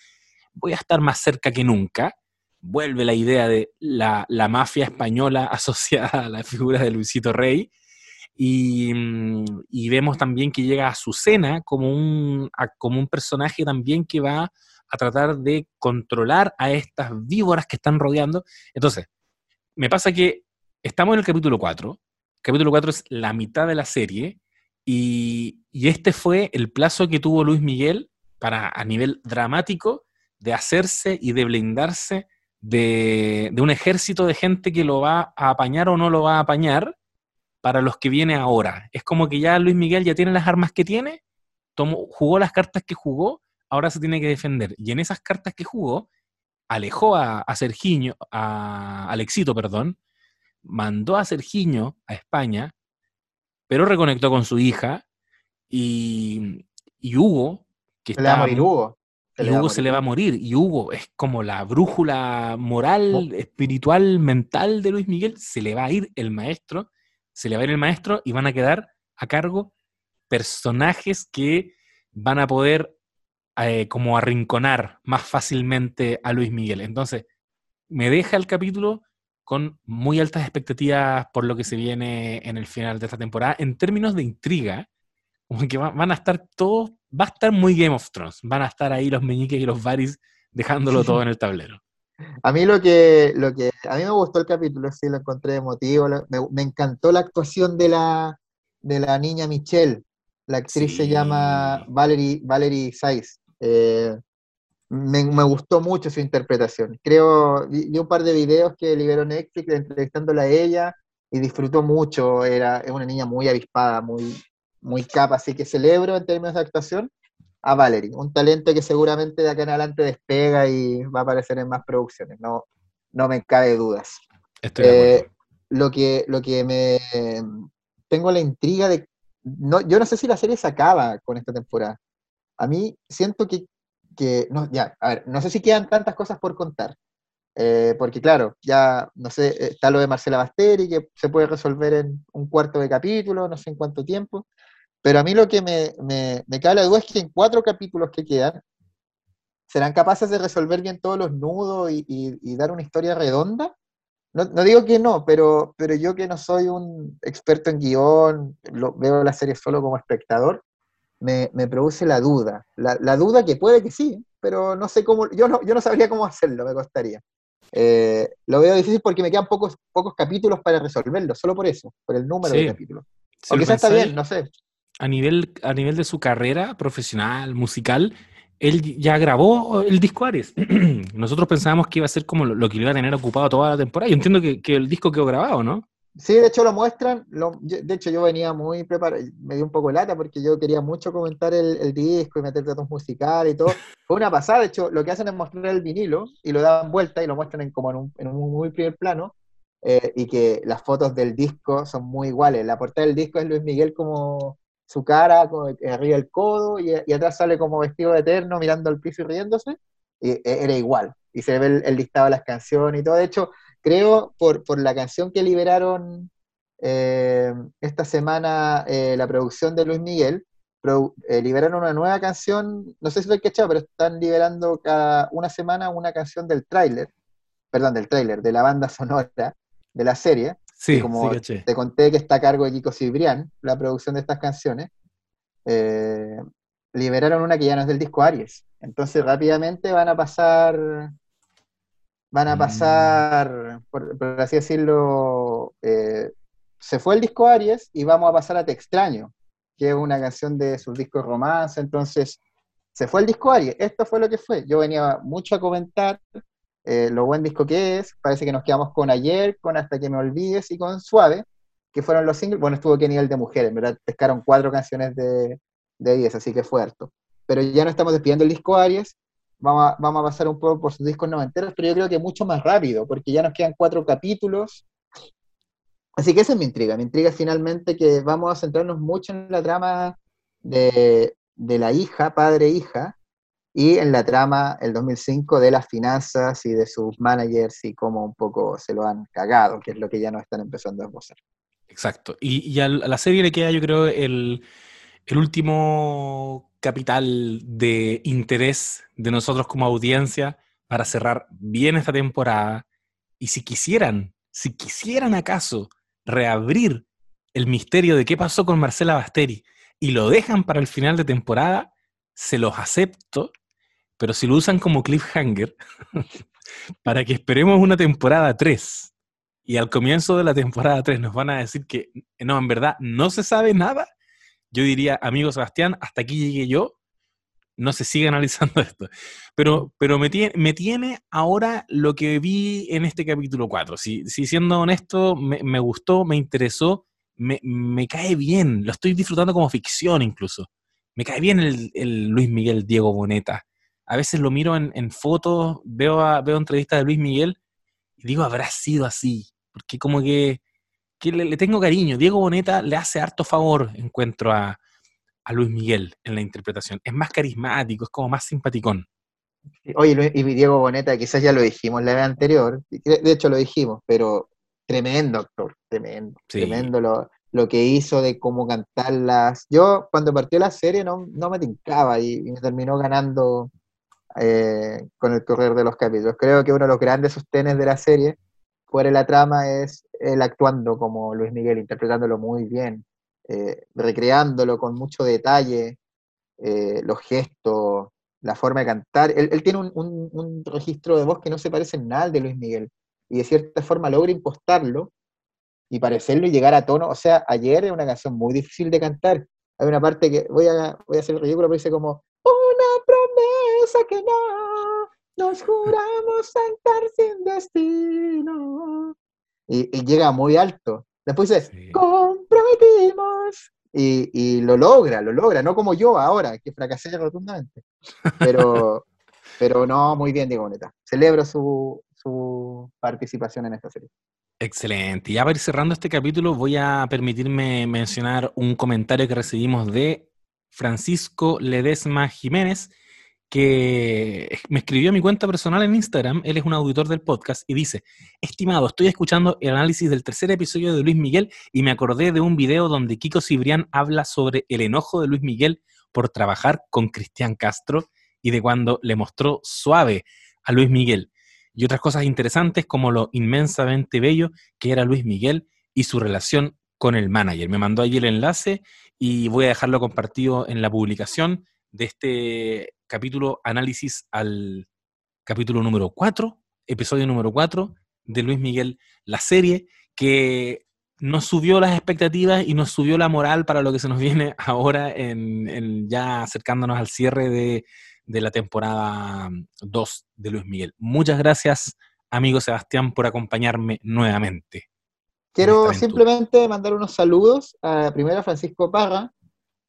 voy a estar más cerca que nunca, vuelve la idea de la, mafia española [LAUGHS] asociada a la figura de Luisito Rey, mm, y, vemos también que llega a Azucena como un, como un personaje también que va a tratar de controlar a estas víboras que están rodeando. Entonces, me pasa que estamos en el capítulo 4. El capítulo 4 es la mitad de la serie y, este fue el plazo que tuvo Luis Miguel para, a nivel dramático, de hacerse y de blindarse de, un ejército de gente que lo va a apañar o no lo va a apañar para los que viene ahora. Es como que ya Luis Miguel ya tiene las armas que tiene, tomó, jugó las cartas que jugó, ahora se tiene que defender. Y en esas cartas que jugó, alejó a, a Sergiño, a Alexito, perdón, mandó a Sergiño a España, pero reconectó con su hija y, Hugo, que le va a morir Hugo. y Hugo se le va a morir. Y Hugo es como la brújula moral, espiritual, mental de Luis Miguel. Se le va a ir el maestro, se le va a ir el maestro y van a quedar a cargo personajes que van a poder eh, como arrinconar más fácilmente a Luis Miguel. Entonces, me deja el capítulo con muy altas expectativas por lo que se viene en el final de esta temporada. En términos de intriga, como que van a estar todos, va a estar muy Game of Thrones. Van a estar ahí los meñiques y los varis dejándolo [LAUGHS] todo en el tablero. A mí lo que, lo que, a mí me gustó el capítulo, sí, lo encontré emotivo, me, encantó la actuación de la, de la niña Michelle, la actriz se llama Valerie, Valerie Saiz. Eh, me, gustó mucho su interpretación. Creo, vi, un par de videos que liberó Netflix entrevistándola a ella y disfrutó mucho. Era es una niña muy avispada, muy, muy capa, así que celebro en términos de actuación a Valerie, un talento que seguramente de acá en adelante despega y va a aparecer en más producciones, no, no me cabe dudas. Eh, lo, que, lo que me... Tengo la intriga de... No, yo no sé si la serie se acaba con esta temporada. A mí siento que que, no, ya, a ver, no sé si quedan tantas cosas por contar, eh, porque claro, ya, no sé, está lo de Marcela Basteri, que se puede resolver en un cuarto de capítulo, no sé en cuánto tiempo, pero a mí lo que me, me, me cae la duda es que en cuatro capítulos que quedan, ¿serán capaces de resolver bien todos los nudos y, y, dar una historia redonda? No, no, digo que no, pero, pero yo que no soy un experto en guion, lo, veo la serie solo como espectador, me, produce la duda. La, duda que puede que sí, pero no sé cómo, yo no, yo no sabría cómo hacerlo, me costaría. Eh, lo veo difícil porque me quedan pocos, pocos capítulos para resolverlo, solo por eso, por el número de capítulos. Si o quizás está bien, no sé. A nivel, a nivel de su carrera profesional, musical, él ya grabó el disco Aries. [CLEARS THROAT] Nosotros pensábamos que iba a ser como lo, lo que iba a tener ocupado toda la temporada. Yo entiendo que, que el disco quedó grabado, ¿no? Sí, de hecho lo muestran. lo- yo- de hecho, yo venía muy preparado, me dio un poco de lata porque yo quería mucho comentar el, el disco y meter datos musicales y todo. [LAUGHS] Fue una pasada, de hecho, lo que hacen es mostrar el vinilo y lo dan vuelta y lo muestran en, como en un, en un muy primer plano. eh, y que las fotos del disco son muy iguales. La portada del disco es Luis Miguel como su cara, como arriba el codo, y, atrás sale como vestido de eterno mirando al piso y riéndose. Y eh, era igual. Y se ve el, el listado de las canciones y todo. De hecho, creo por, por la canción que liberaron eh, esta semana eh, la producción de Luis Miguel, eh, liberaron una nueva canción, no sé si lo he cachado, pero están liberando cada una semana una canción del tráiler, perdón, del tráiler, de la banda sonora de la serie. Sí, Y como sí, te conté que está a cargo de Kiko Cibrián, la producción de estas canciones, eh, liberaron una que ya no es del disco Aries. Entonces rápidamente van a pasar, van a Mm. pasar, por, por así decirlo, eh, se fue el disco Aries y vamos a pasar a Te extraño, que es una canción de sus discos romance. Entonces se fue el disco Aries. Esto fue lo que fue. Yo venía mucho a comentar eh, lo buen disco que es. Parece que nos quedamos con Ayer, con Hasta que me olvides y con Suave, que fueron los singles. Bueno, estuvo que nivel de mujeres, ¿verdad? Pescaron cuatro canciones de, de 10, así que fue harto. Pero ya no estamos despidiendo el disco Aries. Vamos a, vamos a pasar un poco por sus discos noventeros, pero yo creo que mucho más rápido, porque ya nos quedan cuatro capítulos. Así que esa es mi intriga. Mi intriga es finalmente que vamos a centrarnos mucho en la trama de, de la hija, padre-hija, y en la trama, el 2005, de las finanzas y de sus managers y cómo un poco se lo han cagado, que es lo que ya nos están empezando a esbozar. Exacto. Y, y a la serie le queda, yo creo, el, el último capital de interés de nosotros como audiencia para cerrar bien esta temporada. Y si quisieran, si quisieran acaso reabrir el misterio de qué pasó con Marcela Basteri y lo dejan para el final de temporada, se los acepto, pero si lo usan como cliffhanger, [LAUGHS] para que esperemos una temporada 3 y al comienzo de la temporada 3 nos van a decir que no, en verdad no se sabe nada, yo diría, amigo Sebastián, hasta aquí llegué yo, no se sigue [LAUGHS] analizando esto. Pero, pero me, tiene, me tiene ahora lo que vi en este capítulo 4. Si, si siendo honesto, me, me gustó, me interesó, me, me, cae bien, lo estoy disfrutando como ficción incluso. Me cae bien el, el Luis Miguel Diego Boneta. A veces lo miro en, en fotos, veo, a, veo entrevistas de Luis Miguel y digo, habrá sido así. Porque como que, que le, le, tengo cariño. Diego Boneta le hace harto favor, encuentro a, a Luis Miguel en la interpretación. Es más carismático, es como más simpaticón. Oye, y Diego Boneta, quizás ya lo dijimos la vez anterior, de hecho lo dijimos, pero tremendo actor, tremendo, sí. tremendo lo, lo, que hizo de cómo cantarlas. Yo cuando partió la serie no, no me tincaba y, y me terminó ganando eh, con el correr de los capítulos. Creo que uno de los grandes sostenes de la serie, fuera de la trama, es él actuando como Luis Miguel, interpretándolo muy bien, eh, recreándolo con mucho detalle, eh, los gestos, la forma de cantar. Él, tiene un, un, un, registro de voz que no se parece en nada al de Luis Miguel, y de cierta forma logra impostarlo y parecerlo y llegar a tono. O sea, ayer es una canción muy difícil de cantar. Hay una parte que voy a, voy a hacer el ridículo, pero dice como, una promesa que no, nos juramos cantar sin destino. Y, y llega muy alto. Después sí. comprometimos. Y, y, lo logra, lo logra, no como yo ahora, que fracasé rotundamente. Pero, [LAUGHS] pero no, muy bien, Diego Boneta. Celebro su, su participación en esta serie. Excelente. Ya para ir cerrando este capítulo, voy a permitirme mencionar un comentario que recibimos de Francisco Ledesma Jiménez, que me escribió a mi cuenta personal en Instagram, él es un auditor del podcast, y dice, estimado, estoy escuchando el análisis del tercer episodio de Luis Miguel y me acordé de un video donde Kiko Cibrián habla sobre el enojo de Luis Miguel por trabajar con Cristian Castro y de cuando le mostró suave a Luis Miguel. Y otras cosas interesantes como lo inmensamente bello que era Luis Miguel y su relación con el manager. Me mandó ahí el enlace y voy a dejarlo compartido en la publicación de este capítulo análisis al capítulo número 4, episodio número 4 de Luis Miguel, la serie que nos subió las expectativas y nos subió la moral para lo que se nos [LAUGHS] viene ahora en, en ya acercándonos al cierre de, de la temporada 2 de Luis Miguel. Muchas gracias, amigo Sebastián, por acompañarme nuevamente. Quiero simplemente mandar unos saludos a primero a Francisco Parra,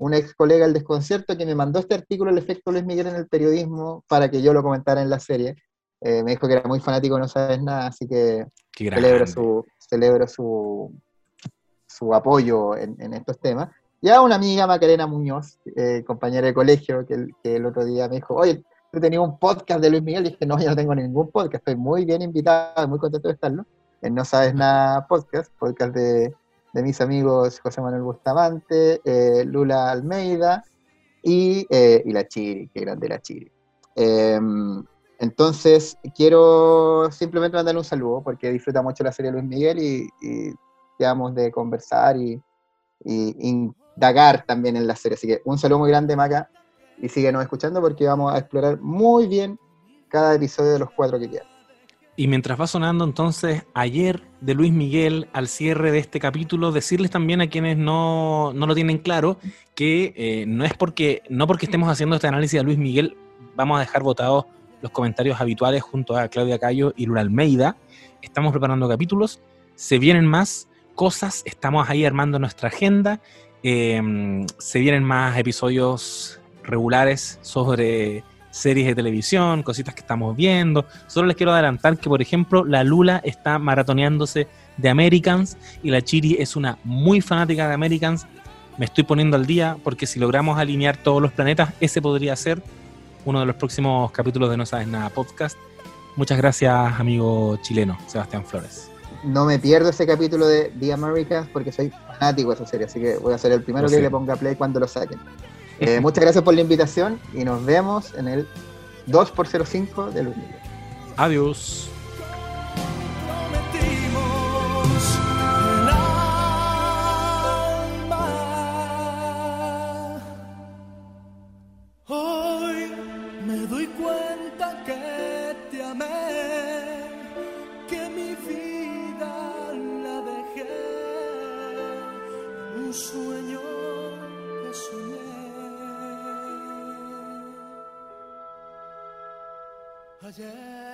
un ex colega del desconcierto que me mandó este artículo El efecto Luis Miguel en el periodismo para que yo lo comentara en la serie. Eh, me dijo que era muy fanático, no sabes nada, así que celebro su, celebro su, su apoyo en, en estos temas. Y a una amiga, Macarena Muñoz, eh, compañera de colegio, que el, que el otro día me dijo, oye, tú tenías un podcast de Luis Miguel, y dije, no, yo no tengo ningún podcast, estoy muy bien invitado, muy contento de estarlo. En No Sabes Nada Podcast, podcast de, de mis amigos José Manuel Bustamante, eh, Lula Almeida y, eh, y la Chiri, que grande la Chiri. Em, entonces, quiero simplemente mandarle un saludo porque disfruta mucho la serie Luis Miguel y, y quedamos de conversar y, y indagar también en la serie. Así que un saludo muy grande, Maca, y síguenos escuchando porque vamos a explorar muy bien cada episodio de los cuatro que quedan. Y mientras va sonando entonces ayer de Luis Miguel al cierre de este capítulo, decirles también a quienes no, no lo tienen claro que eh, no es porque, no porque estemos haciendo este análisis de Luis Miguel, vamos a dejar votados los comentarios habituales junto a Claudia Cayo y Lula Almeida. Estamos preparando capítulos, se vienen más cosas, estamos ahí armando nuestra agenda, eh, se vienen más episodios regulares sobre series de televisión, cositas que estamos viendo. Solo les quiero adelantar que, por ejemplo, la Lula está maratoneándose de Americans y la Chiri es una muy fanática de Americans. Me estoy poniendo al día porque si logramos alinear todos los planetas, ese podría ser uno de los próximos capítulos de No Sabes Nada podcast. Muchas gracias, amigo chileno, Sebastián Flores. No me pierdo ese capítulo de The Americans porque soy fanático de esa serie, así que voy a ser el primero que le ponga play cuando lo saquen. Eh, [LAUGHS] muchas gracias por la invitación y nos vemos en el 2x05 de Luis Miguel. Adiós. prometimos el alma. Hoy me doy cuenta que te amé, que mi vida la dejé en un sueño Ayer.